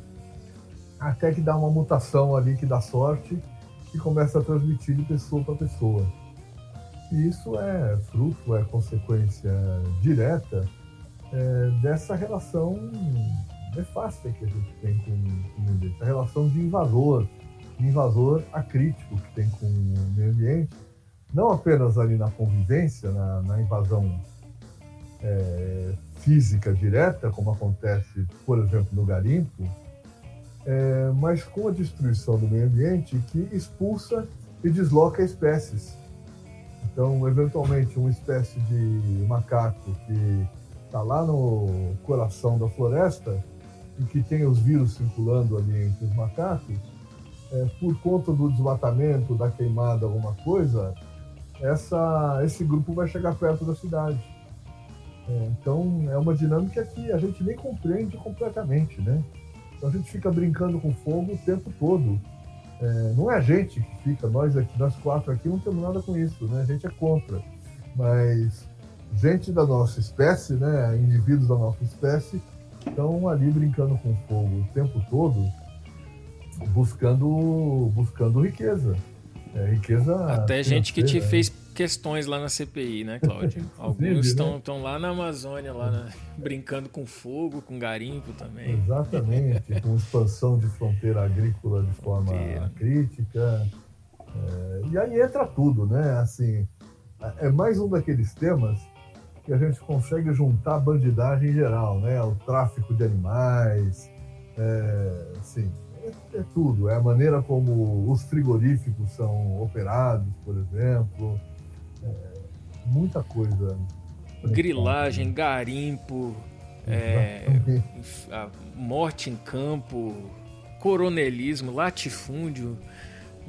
até que dá uma mutação ali que dá sorte e começa a transmitir de pessoa para pessoa. E isso é fruto, é consequência direta é, dessa relação nefasta que a gente tem com, o meio ambiente, a relação de invasor, de invasor acrítico que tem com o meio ambiente, não apenas ali na convivência, na, na invasão é, física direta, como acontece, por exemplo, no garimpo, é, mas com a destruição do meio ambiente que expulsa e desloca espécies. Então, eventualmente, uma espécie de macaco que está lá no coração da floresta e que tem os vírus circulando ali entre os macacos, é, por conta do desmatamento, da queimada, alguma coisa, essa, esse grupo vai chegar perto da cidade. É, então, é uma dinâmica que a gente nem compreende completamente, né? Então, a gente fica brincando com fogo o tempo todo. É, não é a gente que fica, nós aqui, nós quatro aqui não temos nada com isso, né? A gente é contra. Mas gente da nossa espécie, né? Indivíduos da nossa espécie estão ali brincando com fogo o tempo todo, buscando, buscando riqueza. É, riqueza. Até gente que te né? fez questões lá na CPI, né, Cláudio? Alguns estão né? lá na Amazônia, lá na, brincando com fogo, com garimpo também. Exatamente, com expansão de fronteira agrícola de forma crítica. É, e aí entra tudo, né? Assim, é mais um daqueles temas que a gente consegue juntar a bandidagem em geral, né? O tráfico de animais, é, assim, é, é, tudo. É a maneira como os frigoríficos são operados, por exemplo. É, muita coisa. Grilagem, garimpo, é, morte em campo, coronelismo, latifúndio.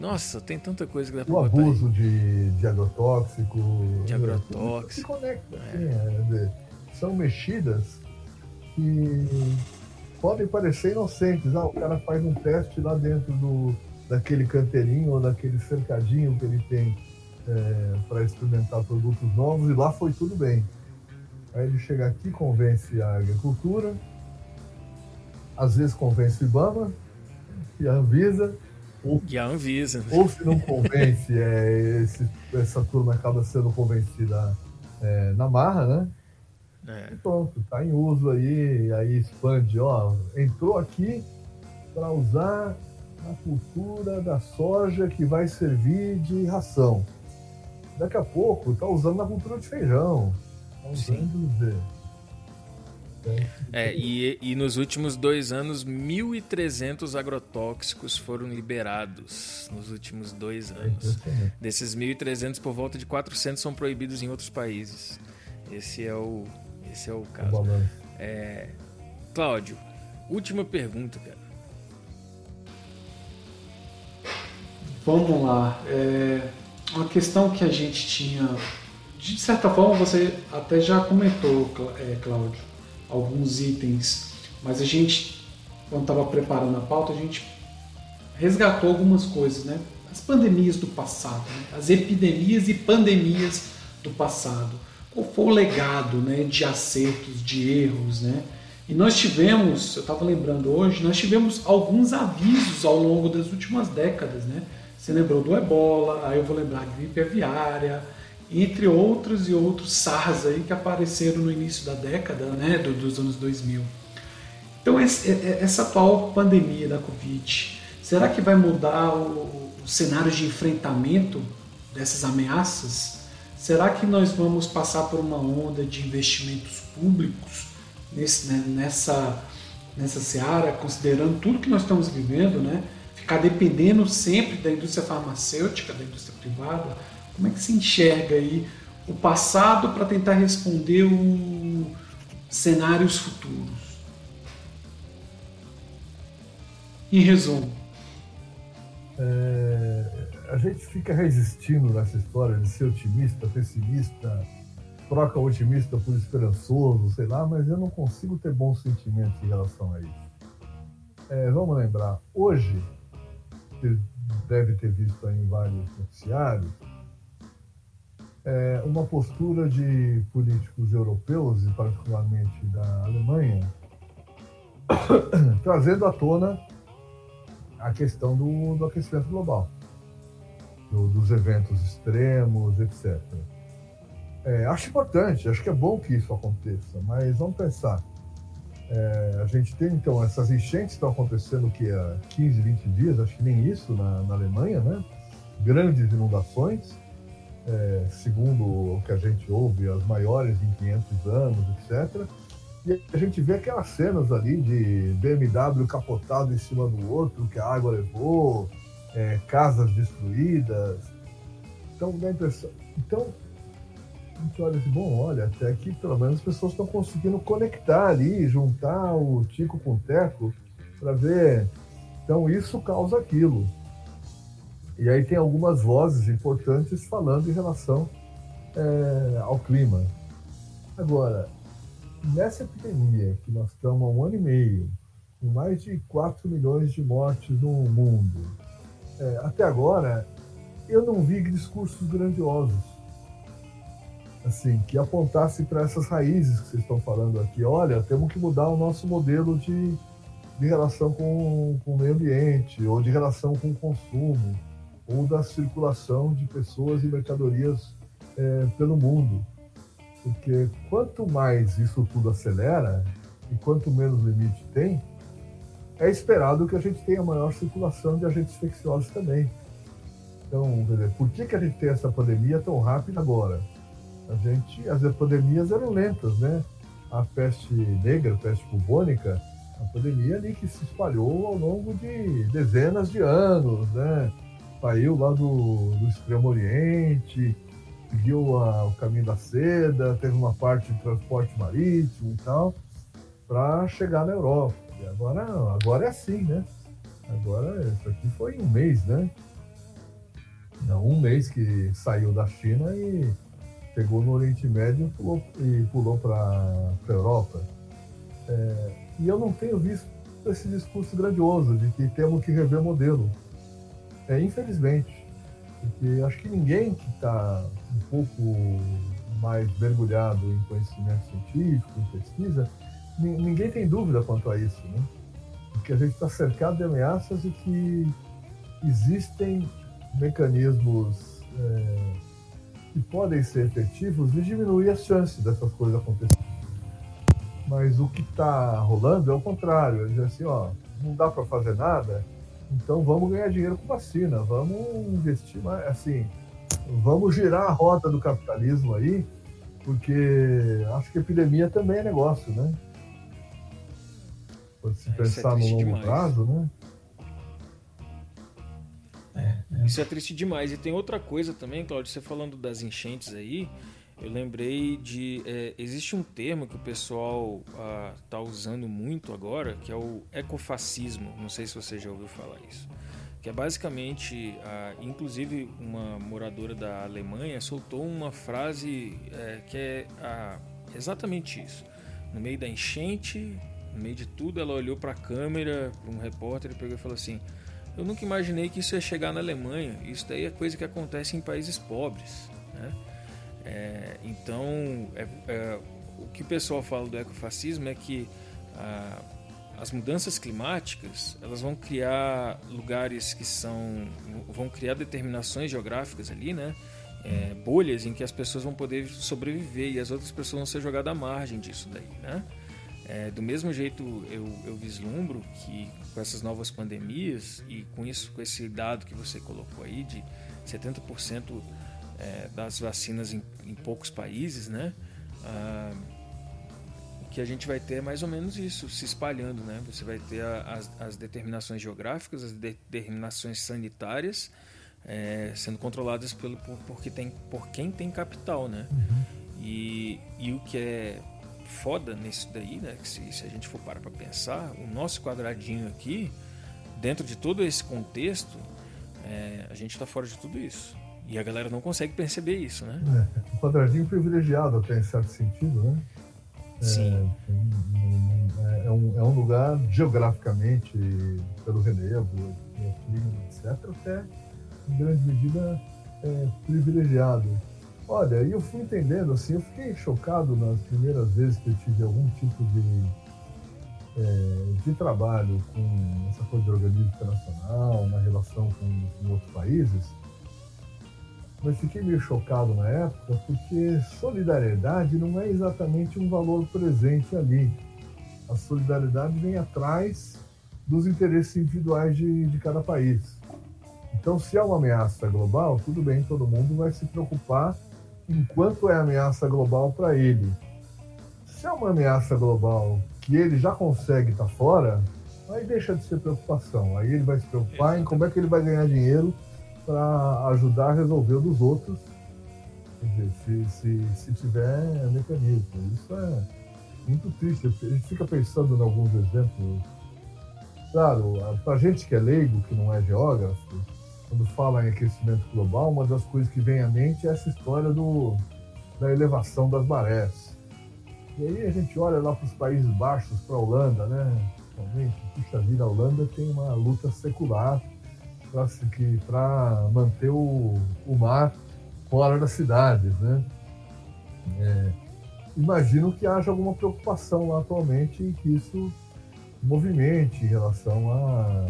Nossa, tem tanta coisa que dá pra O abuso de, de agrotóxico. De agrotóxico. Se conecta, é. Assim, é, são mexidas que podem parecer inocentes. Ah, o cara faz um teste lá dentro do, daquele canteirinho ou daquele cercadinho que ele tem é, para experimentar produtos novos e lá foi tudo bem. Aí ele chega aqui, convence a agricultura, às vezes convence o IBAMA e a Anvisa, ou, e a Anvisa. Ou se não convence, é, esse, essa turma acaba sendo convencida é, na marra, né? É. E pronto, tá em uso aí, aí expande, ó, entrou aqui para usar na cultura da soja que vai servir de ração. Daqui a pouco tá usando na cultura de feijão. Tá usando de, é, e, e nos últimos dois anos, 1.300 agrotóxicos foram liberados nos últimos dois é anos. Desses 1.300, por volta de 400 são proibidos em outros países. Esse é o, esse é o caso. É, Cláudio, última pergunta, cara. Vamos lá. É uma questão que a gente tinha. De certa forma, você até já comentou, é, Cláudio alguns itens, mas a gente, quando estava preparando a pauta, a gente resgatou algumas coisas, né? As pandemias do passado, né? as epidemias e pandemias do passado. Qual foi o legado né, de acertos, de erros, né? E nós tivemos, eu estava lembrando hoje, nós tivemos alguns avisos ao longo das últimas décadas, né? Você lembrou do ebola, aí eu vou lembrar gripe aviária, entre outros e outros SARS aí que apareceram no início da década, né, dos anos 2000. Então essa atual pandemia da Covid, será que vai mudar o, o cenário de enfrentamento dessas ameaças? Será que nós vamos passar por uma onda de investimentos públicos nesse, né, nessa, nessa seara, considerando tudo que nós estamos vivendo, né? Ficar dependendo sempre da indústria farmacêutica, da indústria privada, como é que se enxerga aí o passado para tentar responder os cenários futuros? Em resumo. É, a gente fica resistindo nessa história de ser otimista, pessimista, troca otimista por esperançoso, sei lá, mas eu não consigo ter bons sentimentos em relação a isso. É, vamos lembrar, hoje, deve ter visto em vários noticiários, é uma postura de políticos europeus, e particularmente da Alemanha, trazendo à tona a questão do, do aquecimento global, do, dos eventos extremos, etc. É, acho importante, acho que é bom que isso aconteça, mas vamos pensar. É, a gente tem, então, essas enchentes que estão acontecendo que há 15, 20 dias, acho que nem isso na, na Alemanha, né? Grandes inundações, é, segundo o que a gente ouve, as maiores em 500 anos, etc. E a gente vê aquelas cenas ali de BMW capotado em cima do outro, que a água levou, é, casas destruídas. Então dá a impressão. Então, a gente olha assim, bom, olha, até que pelo menos as pessoas estão conseguindo conectar ali, juntar o Tico com o Teco para ver. Então isso causa aquilo. E aí tem algumas vozes importantes falando em relação é, ao clima. Agora, nessa epidemia que nós estamos há um ano e meio, com mais de 4 milhões de mortes no mundo, é, até agora eu não vi discursos grandiosos assim que apontasse para essas raízes que vocês estão falando aqui. Olha, temos que mudar o nosso modelo de, de relação com, com o meio ambiente, ou de relação com o consumo, ou da circulação de pessoas e mercadorias é, pelo mundo. Porque quanto mais isso tudo acelera e quanto menos limite tem, é esperado que a gente tenha maior circulação de agentes infecciosos também. Então, dizer, por que, que a gente tem essa pandemia tão rápida agora? A gente, as epidemias eram lentas, né? A peste negra, a peste bubônica, a pandemia ali que se espalhou ao longo de dezenas de anos, né? Saiu lá do, do Extremo Oriente, seguiu a, o caminho da seda, teve uma parte de transporte marítimo e tal, para chegar na Europa. E agora, agora é assim, né? Agora, isso aqui foi um mês, né? Não, um mês que saiu da China e chegou no Oriente Médio pulou, e pulou para a Europa. É, e eu não tenho visto esse discurso grandioso de que temos que rever modelo. É, infelizmente. Porque acho que ninguém que está um pouco mais mergulhado em conhecimento científico, em pesquisa, ninguém tem dúvida quanto a isso, né? Porque a gente está cercado de ameaças e que existem mecanismos é, que podem ser efetivos de diminuir as chances dessas coisas acontecerem. Mas o que está rolando é o contrário. Diz assim, ó, não dá para fazer nada, então vamos ganhar dinheiro com vacina, vamos investir mais, assim, vamos girar a roda do capitalismo aí, porque acho que epidemia também é negócio, né? Pode se é, pensar é no longo demais. prazo, né? É, é. Isso é triste demais. E tem outra coisa também, Claudio, você falando das enchentes aí, eu lembrei de. É, existe um termo que o pessoal está ah, usando muito agora, que é o ecofascismo. Não sei se você já ouviu falar isso. Que é basicamente, ah, inclusive, uma moradora da Alemanha soltou uma frase é, que é ah, exatamente isso. No meio da enchente, no meio de tudo, ela olhou para a câmera, para um repórter e pegou e falou assim: Eu nunca imaginei que isso ia chegar na Alemanha. Isso daí é coisa que acontece em países pobres. Né? É, então, é, é, o que o pessoal fala do ecofascismo é que ah, as mudanças climáticas elas vão criar lugares que são vão criar determinações geográficas ali, né? É, bolhas em que as pessoas vão poder sobreviver e as outras pessoas vão ser jogadas à margem disso daí, né? É, do mesmo jeito eu, eu vislumbro que com essas novas pandemias e com isso com esse dado que você colocou aí de 70% é, das vacinas em, em, poucos países, né? Ah, o que a gente vai ter é mais ou menos isso, se espalhando, né? Você vai ter as, as, determinações geográficas, as determinações sanitárias é, sendo controladas pelo, por, porque tem, por quem tem capital, né? Uhum. E, e o que é foda nisso daí, né? Que se, se a gente for parar para pensar, o nosso quadradinho aqui, dentro de todo esse contexto, é, a gente está fora de tudo isso. E a galera não consegue perceber isso, né? É, um quadradinho privilegiado até em certo sentido, né? É, Sim. É, é, um, é um lugar geograficamente, pelo relevo, até em grande medida é, privilegiado. Olha, eu fui entendendo, assim, eu fiquei chocado nas primeiras vezes que eu tive algum tipo de, é, de trabalho com essa coisa de organismo internacional, na relação com, com outros países, mas fiquei meio chocado na época porque solidariedade não é exatamente um valor presente ali. A solidariedade vem atrás dos interesses individuais de, de cada país. Então, se é uma ameaça global, tudo bem, todo mundo vai se preocupar enquanto é ameaça global para ele. Se é uma ameaça global que ele já consegue estar tá fora, aí deixa de ser preocupação. Aí ele vai se preocupar em como é que ele vai ganhar dinheiro para ajudar a resolver o dos outros, dizer, se, se, se tiver mecanismo. Isso é muito triste. A gente fica pensando em alguns exemplos. Claro, para gente que é leigo, que não é geógrafo, quando fala em aquecimento global, uma das coisas que vem à mente é essa história do, da elevação das marés. E aí a gente olha lá para os Países Baixos, para a Holanda, né? Realmente, puxa vida, a Holanda tem uma luta secular para manter o, o mar fora das cidades, né? É, imagino que haja alguma preocupação lá atualmente em que isso movimente em relação a,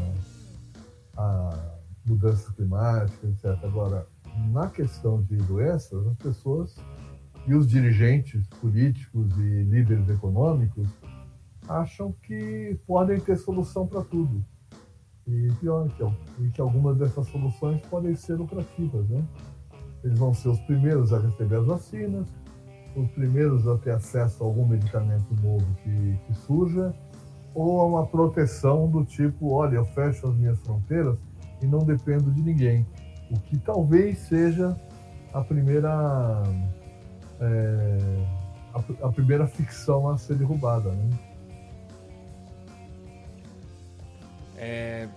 a mudanças climáticas, etc. Agora, na questão de doenças, as pessoas e os dirigentes políticos e líderes econômicos acham que podem ter solução para tudo. E pior, que, que algumas dessas soluções podem ser lucrativas, né? Eles vão ser os primeiros a receber as vacinas, os primeiros a ter acesso a algum medicamento novo que, que surja, ou a uma proteção do tipo, olha, eu fecho as minhas fronteiras e não dependo de ninguém. O que talvez seja a primeira é, a, a, primeira ficção a ser derrubada, né? É,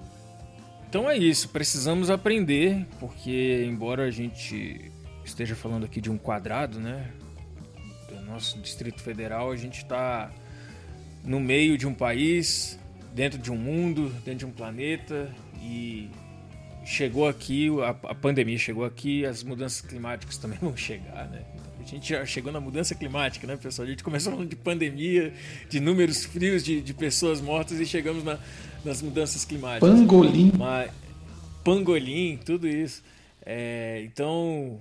então é isso, precisamos aprender, porque embora a gente esteja falando aqui de um quadrado, né? Do nosso Distrito Federal, a gente está no meio de um país, dentro de um mundo, dentro de um planeta e chegou aqui, a, pandemia chegou aqui, as mudanças climáticas também vão chegar, né? A gente já chegou na mudança climática, né, pessoal? A gente começou falando de pandemia, de números frios de, de pessoas mortas e chegamos na, nas mudanças climáticas. Pangolim. Mas, pangolim, tudo isso. É, então,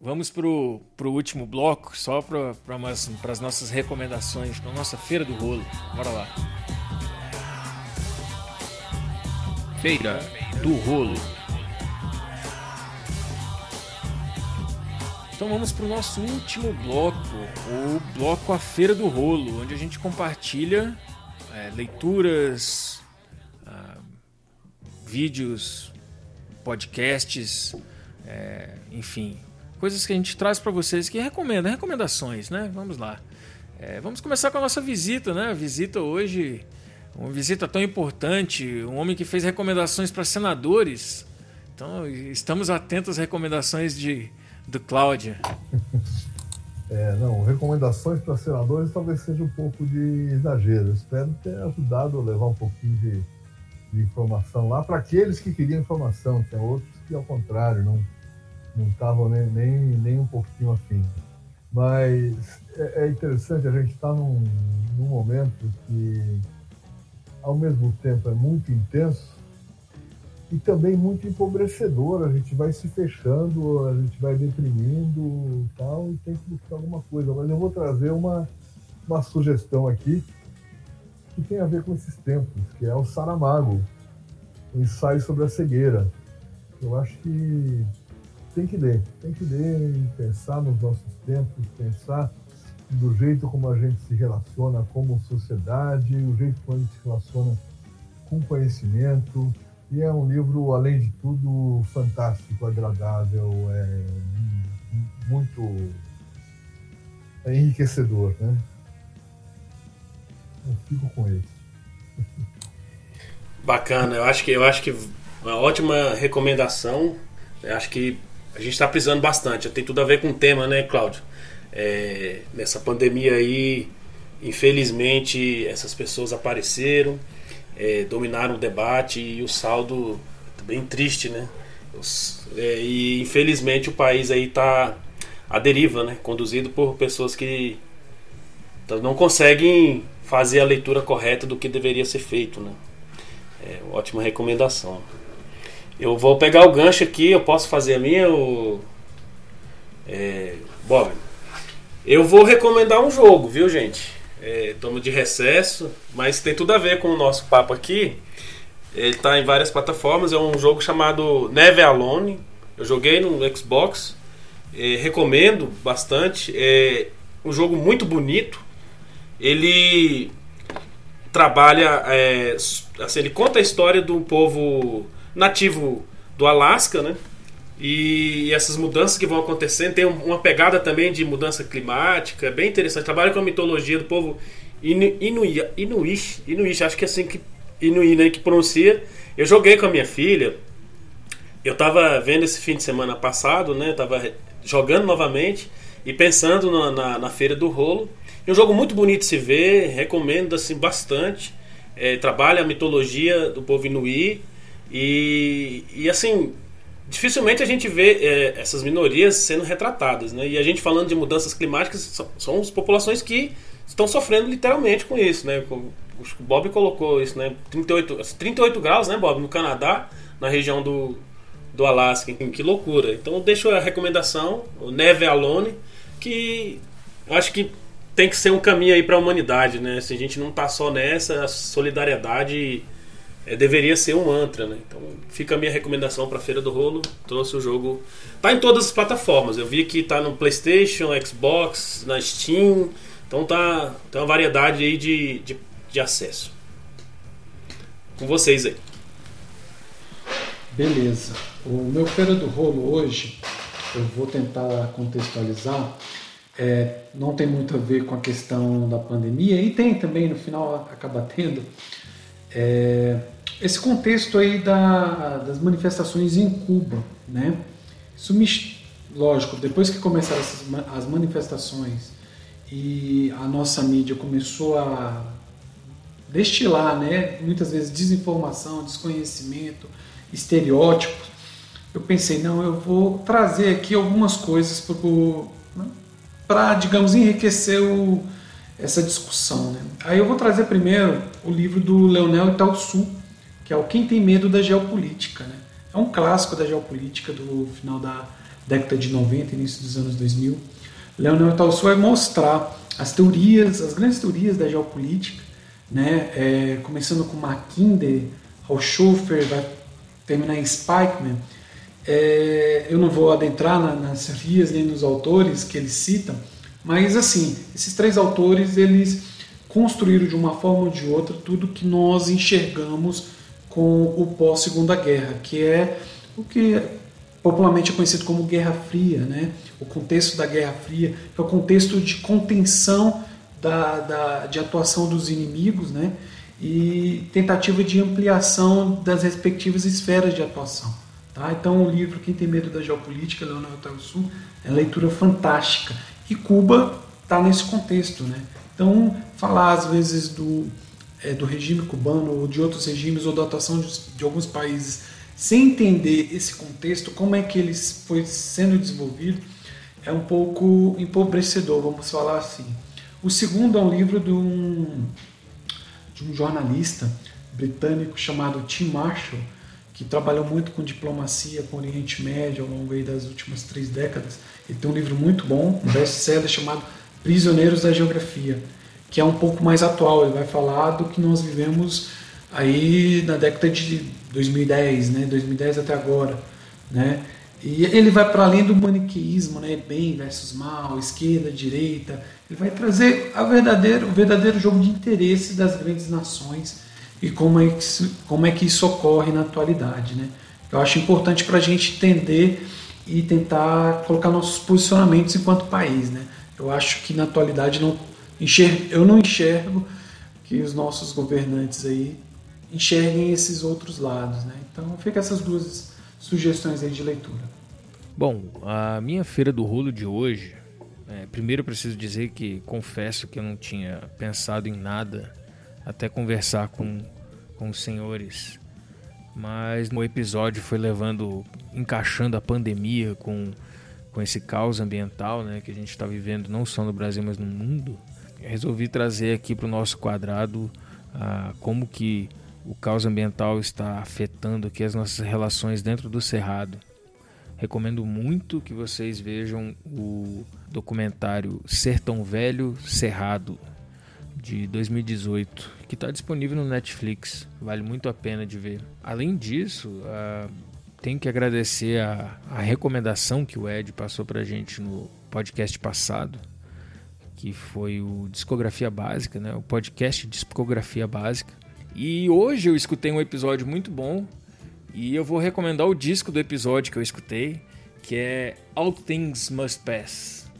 vamos pro, pro último bloco, só para pra as nossas recomendações, para nossa Feira do Rolo. Bora lá. Feira do Rolo. Então vamos para o nosso último bloco, o bloco A Feira do Rolo, onde a gente compartilha é, leituras, vídeos, podcasts, é, enfim, coisas que a gente traz para vocês que recomenda, recomendações, né? Vamos lá. É, vamos começar com a nossa visita, né? A visita hoje, uma visita tão importante, um homem que fez recomendações para senadores. Então estamos atentos às recomendações de do Cláudia. É, não, recomendações para senadores talvez seja um pouco de exagero. espero ter ajudado a levar um pouquinho de, de informação lá para aqueles que queriam informação. Tinha outros que, ao contrário, não não estavam nem, nem, nem um pouquinho afim. Mas é, é interessante, a gente está num, num momento que, ao mesmo tempo, é muito intenso e também muito empobrecedor. A gente vai se fechando, a gente vai deprimindo tal, e tem que buscar alguma coisa. Mas eu vou trazer uma, uma sugestão aqui que tem a ver com esses tempos, que é o Saramago, o ensaio sobre a cegueira. Eu acho que tem que ler, tem que ler e pensar nos nossos tempos, pensar do jeito como a gente se relaciona como sociedade, o jeito como a gente se relaciona com conhecimento, e é um livro, além de tudo, fantástico, agradável, é muito é enriquecedor, né? Eu fico com ele. Bacana, eu acho que eu acho que uma ótima recomendação. Eu acho que a gente está precisando bastante. Tem tudo a ver com o tema, né, Cláudio? É, nessa pandemia aí, infelizmente, essas pessoas apareceram é, dominaram o debate e o saldo bem triste, né? É, e infelizmente o país aí está à deriva, né? Conduzido por pessoas que não conseguem fazer a leitura correta do que deveria ser feito, né? É, ótima recomendação. Eu vou pegar o gancho aqui, eu posso fazer a minha ou... É, Bob, eu vou recomendar um jogo, viu gente? Estamos é, de recesso, mas tem tudo a ver com o nosso papo aqui. Ele está em várias plataformas. É um jogo chamado Neve Alone. Eu joguei no Xbox. É, recomendo bastante. É um jogo muito bonito. Ele trabalha. É, assim, ele conta a história do povo nativo do Alasca, né? E essas mudanças que vão acontecendo, tem uma pegada também de mudança climática, bem interessante. Trabalha com a mitologia do povo Inu, Inuit, Inuit, Inuit, acho que é assim que Inuit né, que pronuncia. Eu joguei com a minha filha. Eu tava vendo esse fim de semana passado, né? Tava jogando novamente e pensando na, na, na Feira do Rolo. É um jogo muito bonito de se ver, recomendo assim bastante. É, trabalha a mitologia do povo Inuit e, e assim dificilmente a gente vê é, essas minorias sendo retratadas, né? E a gente falando de mudanças climáticas são, são as populações que estão sofrendo literalmente com isso, né? O Bob colocou isso, né? 38, 38 graus, né, Bob, no Canadá, na região do, do Alasca. Que loucura. Então deixo a recomendação, o Neve Alone, que acho que tem que ser um caminho aí para a humanidade, né? Se a gente não tá só nessa, a solidariedade é, deveria ser um mantra, né? Então fica a minha recomendação para Feira do Rolo. Trouxe o jogo. Tá em todas as plataformas. Eu vi que tá no PlayStation, Xbox, na Steam. Então tá tem uma variedade aí de, de, de acesso. Com vocês aí. Beleza. O meu Feira do Rolo hoje, eu vou tentar contextualizar. É, não tem muito a ver com a questão da pandemia, e tem também, no final acaba tendo. É, esse contexto aí da, das manifestações em Cuba, né? Isso me, lógico, depois que começaram essas, as manifestações e a nossa mídia começou a destilar, né? Muitas vezes desinformação, desconhecimento, estereótipos. Eu pensei, não, eu vou trazer aqui algumas coisas para, né? digamos, enriquecer o, essa discussão. Né? Aí eu vou trazer primeiro o livro do Leonel Itaúsu, que é o Quem Tem Medo da Geopolítica. Né? É um clássico da geopolítica do final da década de 90, início dos anos 2000. Leonel Tolstói vai mostrar as teorias, as grandes teorias da geopolítica, né? É, começando com Mackinder, Alshofer, vai terminar em Spikeman. É, eu não vou adentrar na, nas teorias nem nos autores que eles citam, mas assim, esses três autores eles construíram de uma forma ou de outra tudo que nós enxergamos com o pós-segunda guerra, que é o que popularmente é conhecido como Guerra Fria, né? o contexto da Guerra Fria, que é o contexto de contenção da, da, de atuação dos inimigos né? e tentativa de ampliação das respectivas esferas de atuação. Tá? Então, o livro Quem Tem Medo da Geopolítica, Leonardo Sul, é leitura fantástica. E Cuba está nesse contexto. Né? Então, falar às vezes do é, do regime cubano ou de outros regimes ou da atuação de, de, alguns países sem entender esse contexto, como é que ele foi sendo desenvolvido, é um pouco empobrecedor, vamos falar assim. O segundo é um livro de um, de um jornalista britânico chamado Tim Marshall, que trabalhou muito com diplomacia com Oriente Médio ao longo das últimas três décadas. Ele tem um livro muito bom, um best-seller chamado Prisioneiros da Geografia que é um pouco mais atual. Ele vai falar do que nós vivemos aí na década de 2010, né, 2010 até agora, né? E ele vai para além do maniqueísmo, né, bem versus mal, esquerda, direita. Ele vai trazer a verdadeiro, o verdadeiro jogo de interesse das grandes nações e como é que como é que isso ocorre na atualidade, né? Eu acho importante para a gente entender e tentar colocar nossos posicionamentos enquanto país, né? Eu acho que na atualidade não enxer eu não enxergo que os nossos governantes aí enxerguem esses outros lados, né? Então fica essas duas sugestões aí de leitura. Bom, a minha feira do rolo de hoje, é, primeiro preciso dizer que confesso que eu não tinha pensado em nada até conversar com, com os senhores mas o episódio foi levando, encaixando a pandemia com, com esse caos ambiental né, que a gente está vivendo não só no Brasil, mas no mundo. resolvi trazer aqui para o nosso quadrado ah, como que o caos ambiental está afetando aqui as nossas relações dentro do Cerrado. Recomendo muito que vocês vejam o documentário Sertão Velho Cerrado, de 2018, que está disponível no Netflix. Vale muito a pena de ver. Além disso, uh, tenho que agradecer a, a recomendação que o Ed passou para a gente no podcast passado, que foi o Discografia Básica, né? o podcast Discografia Básica. E hoje eu escutei um episódio muito bom e eu vou recomendar o disco do episódio que eu escutei, que é All Things Must Pass,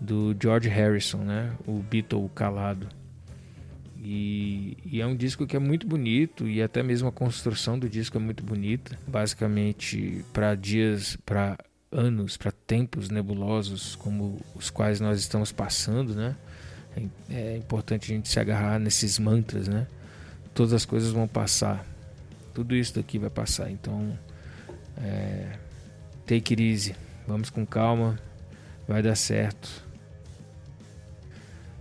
do George Harrison, né? o Beatle calado. E, e, é um disco que é muito bonito e até mesmo a construção do disco é muito bonita. Basicamente, para dias, para anos, para tempos nebulosos como os quais nós estamos passando, né? É, é importante a gente se agarrar nesses mantras, né? Todas as coisas vão passar. Tudo isso daqui vai passar. Então, é, take it easy. Vamos com calma. Vai dar certo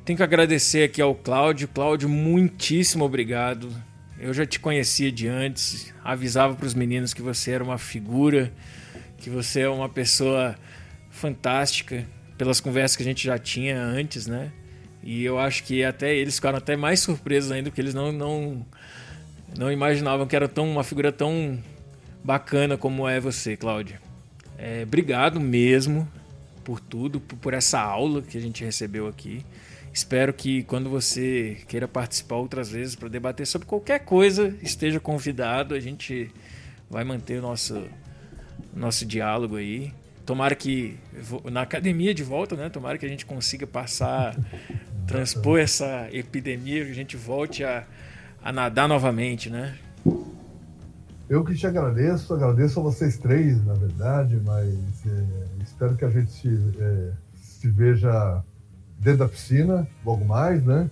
tenho que agradecer aqui ao Cláudio. Cláudio, muitíssimo obrigado. Eu já te conhecia de antes, avisava para os meninos que você era uma figura, que você é uma pessoa fantástica, pelas conversas que a gente já tinha antes, né? E eu acho que até eles ficaram até mais surpresos ainda, porque eles não, não, não imaginavam que era tão, uma figura tão bacana como é você, Cláudio. É, obrigado mesmo por tudo, por essa aula que a gente recebeu aqui. Espero que quando você queira participar outras vezes para debater sobre qualquer coisa, esteja convidado. A gente vai manter o nosso, nosso diálogo aí. Tomara que na academia de volta, né? Tomara que a gente consiga passar, transpor essa epidemia, que a gente volte a, a nadar novamente, né? Eu que te agradeço, agradeço a vocês três, na verdade, mas é, espero que a gente é, se veja dentro da piscina, logo mais, né?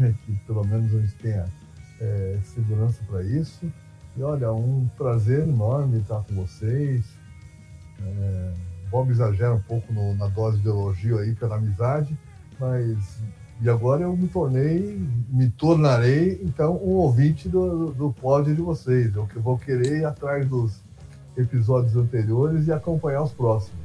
É, que pelo menos a gente tenha é, segurança para isso. E olha, um prazer enorme estar com vocês. É, Bob exagera um pouco no, na dose de elogio aí pela amizade, mas e agora eu me tornei, me tornarei então um ouvinte do, do pod de vocês. Eu que vou querer ir atrás dos episódios anteriores e acompanhar os próximos.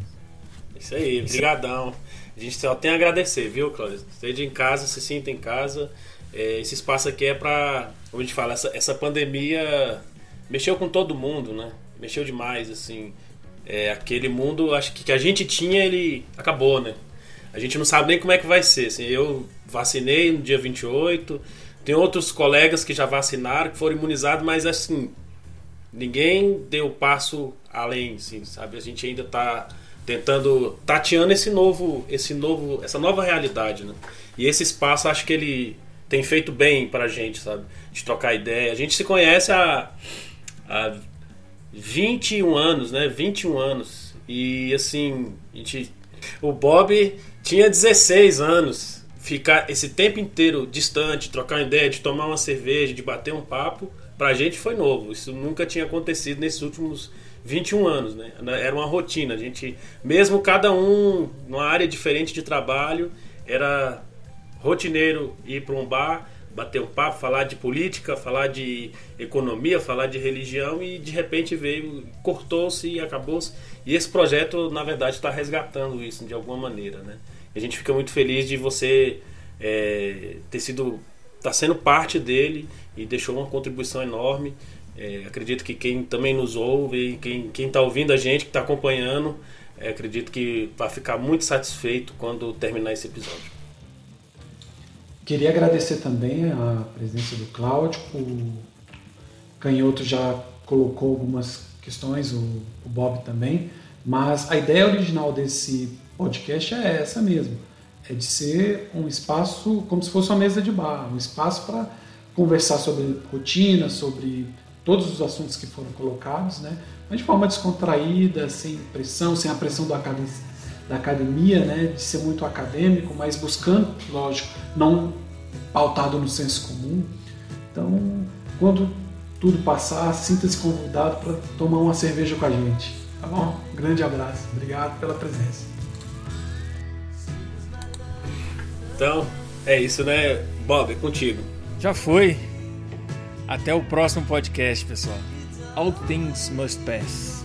Isso aí, brigadão. A gente só tem a agradecer, viu, Cláudio? Esteja em casa, se sinta em casa. É, esse espaço aqui é para, como a gente fala, essa, essa pandemia mexeu com todo mundo, né? Mexeu demais, assim. É, aquele mundo, acho que, que a gente tinha, ele acabou, né? A gente não sabe nem como é que vai ser. Assim, eu vacinei no dia 28, tem outros colegas que já vacinaram, que foram imunizados, mas assim, ninguém deu passo além, assim, sabe? A gente ainda está tentando tateando esse novo, esse novo, essa nova realidade, né? E esse espaço acho que ele tem feito bem pra gente, sabe? De trocar ideia. A gente se conhece há, há 21 anos, né? 21 anos. E assim, a gente, o Bob tinha 16 anos. Ficar esse tempo inteiro distante, trocar ideia, de tomar uma cerveja, de bater um papo, pra gente foi novo. Isso nunca tinha acontecido nesses últimos 21 anos, né? Era uma rotina. A gente, mesmo cada um numa área diferente de trabalho, era rotineiro ir para um bar, bater um papo, falar de política, falar de economia, falar de religião e de repente veio, cortou-se e acabou-se. E esse projeto, na verdade, está resgatando isso de alguma maneira, né? A gente fica muito feliz de você é, ter sido, tá sendo parte dele e deixou uma contribuição enorme. É, acredito que quem também nos ouve, quem está ouvindo a gente, que está acompanhando, é, acredito que vai ficar muito satisfeito quando terminar esse episódio. Queria agradecer também a presença do Cláudio. O Canhoto já colocou algumas questões, o, o Bob também, mas a ideia original desse podcast é essa mesmo: é de ser um espaço como se fosse uma mesa de bar, um espaço para conversar sobre rotina, sobre todos os assuntos que foram colocados, né? mas de forma descontraída, sem pressão, sem a pressão academia, da academia, né? de ser muito acadêmico, mas buscando, lógico, não pautado no senso comum. Então, quando tudo passar, sinta-se convidado para tomar uma cerveja com a gente. Tá bom? Um grande abraço. Obrigado pela presença. Então, é isso, né? Bob, é contigo. Já foi. Até o próximo podcast, pessoal. All Things Must Pass.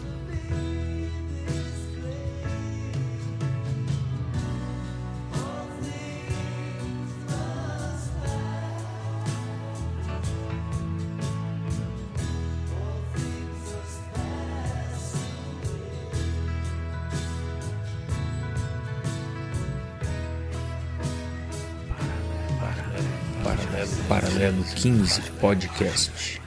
15 Podcast.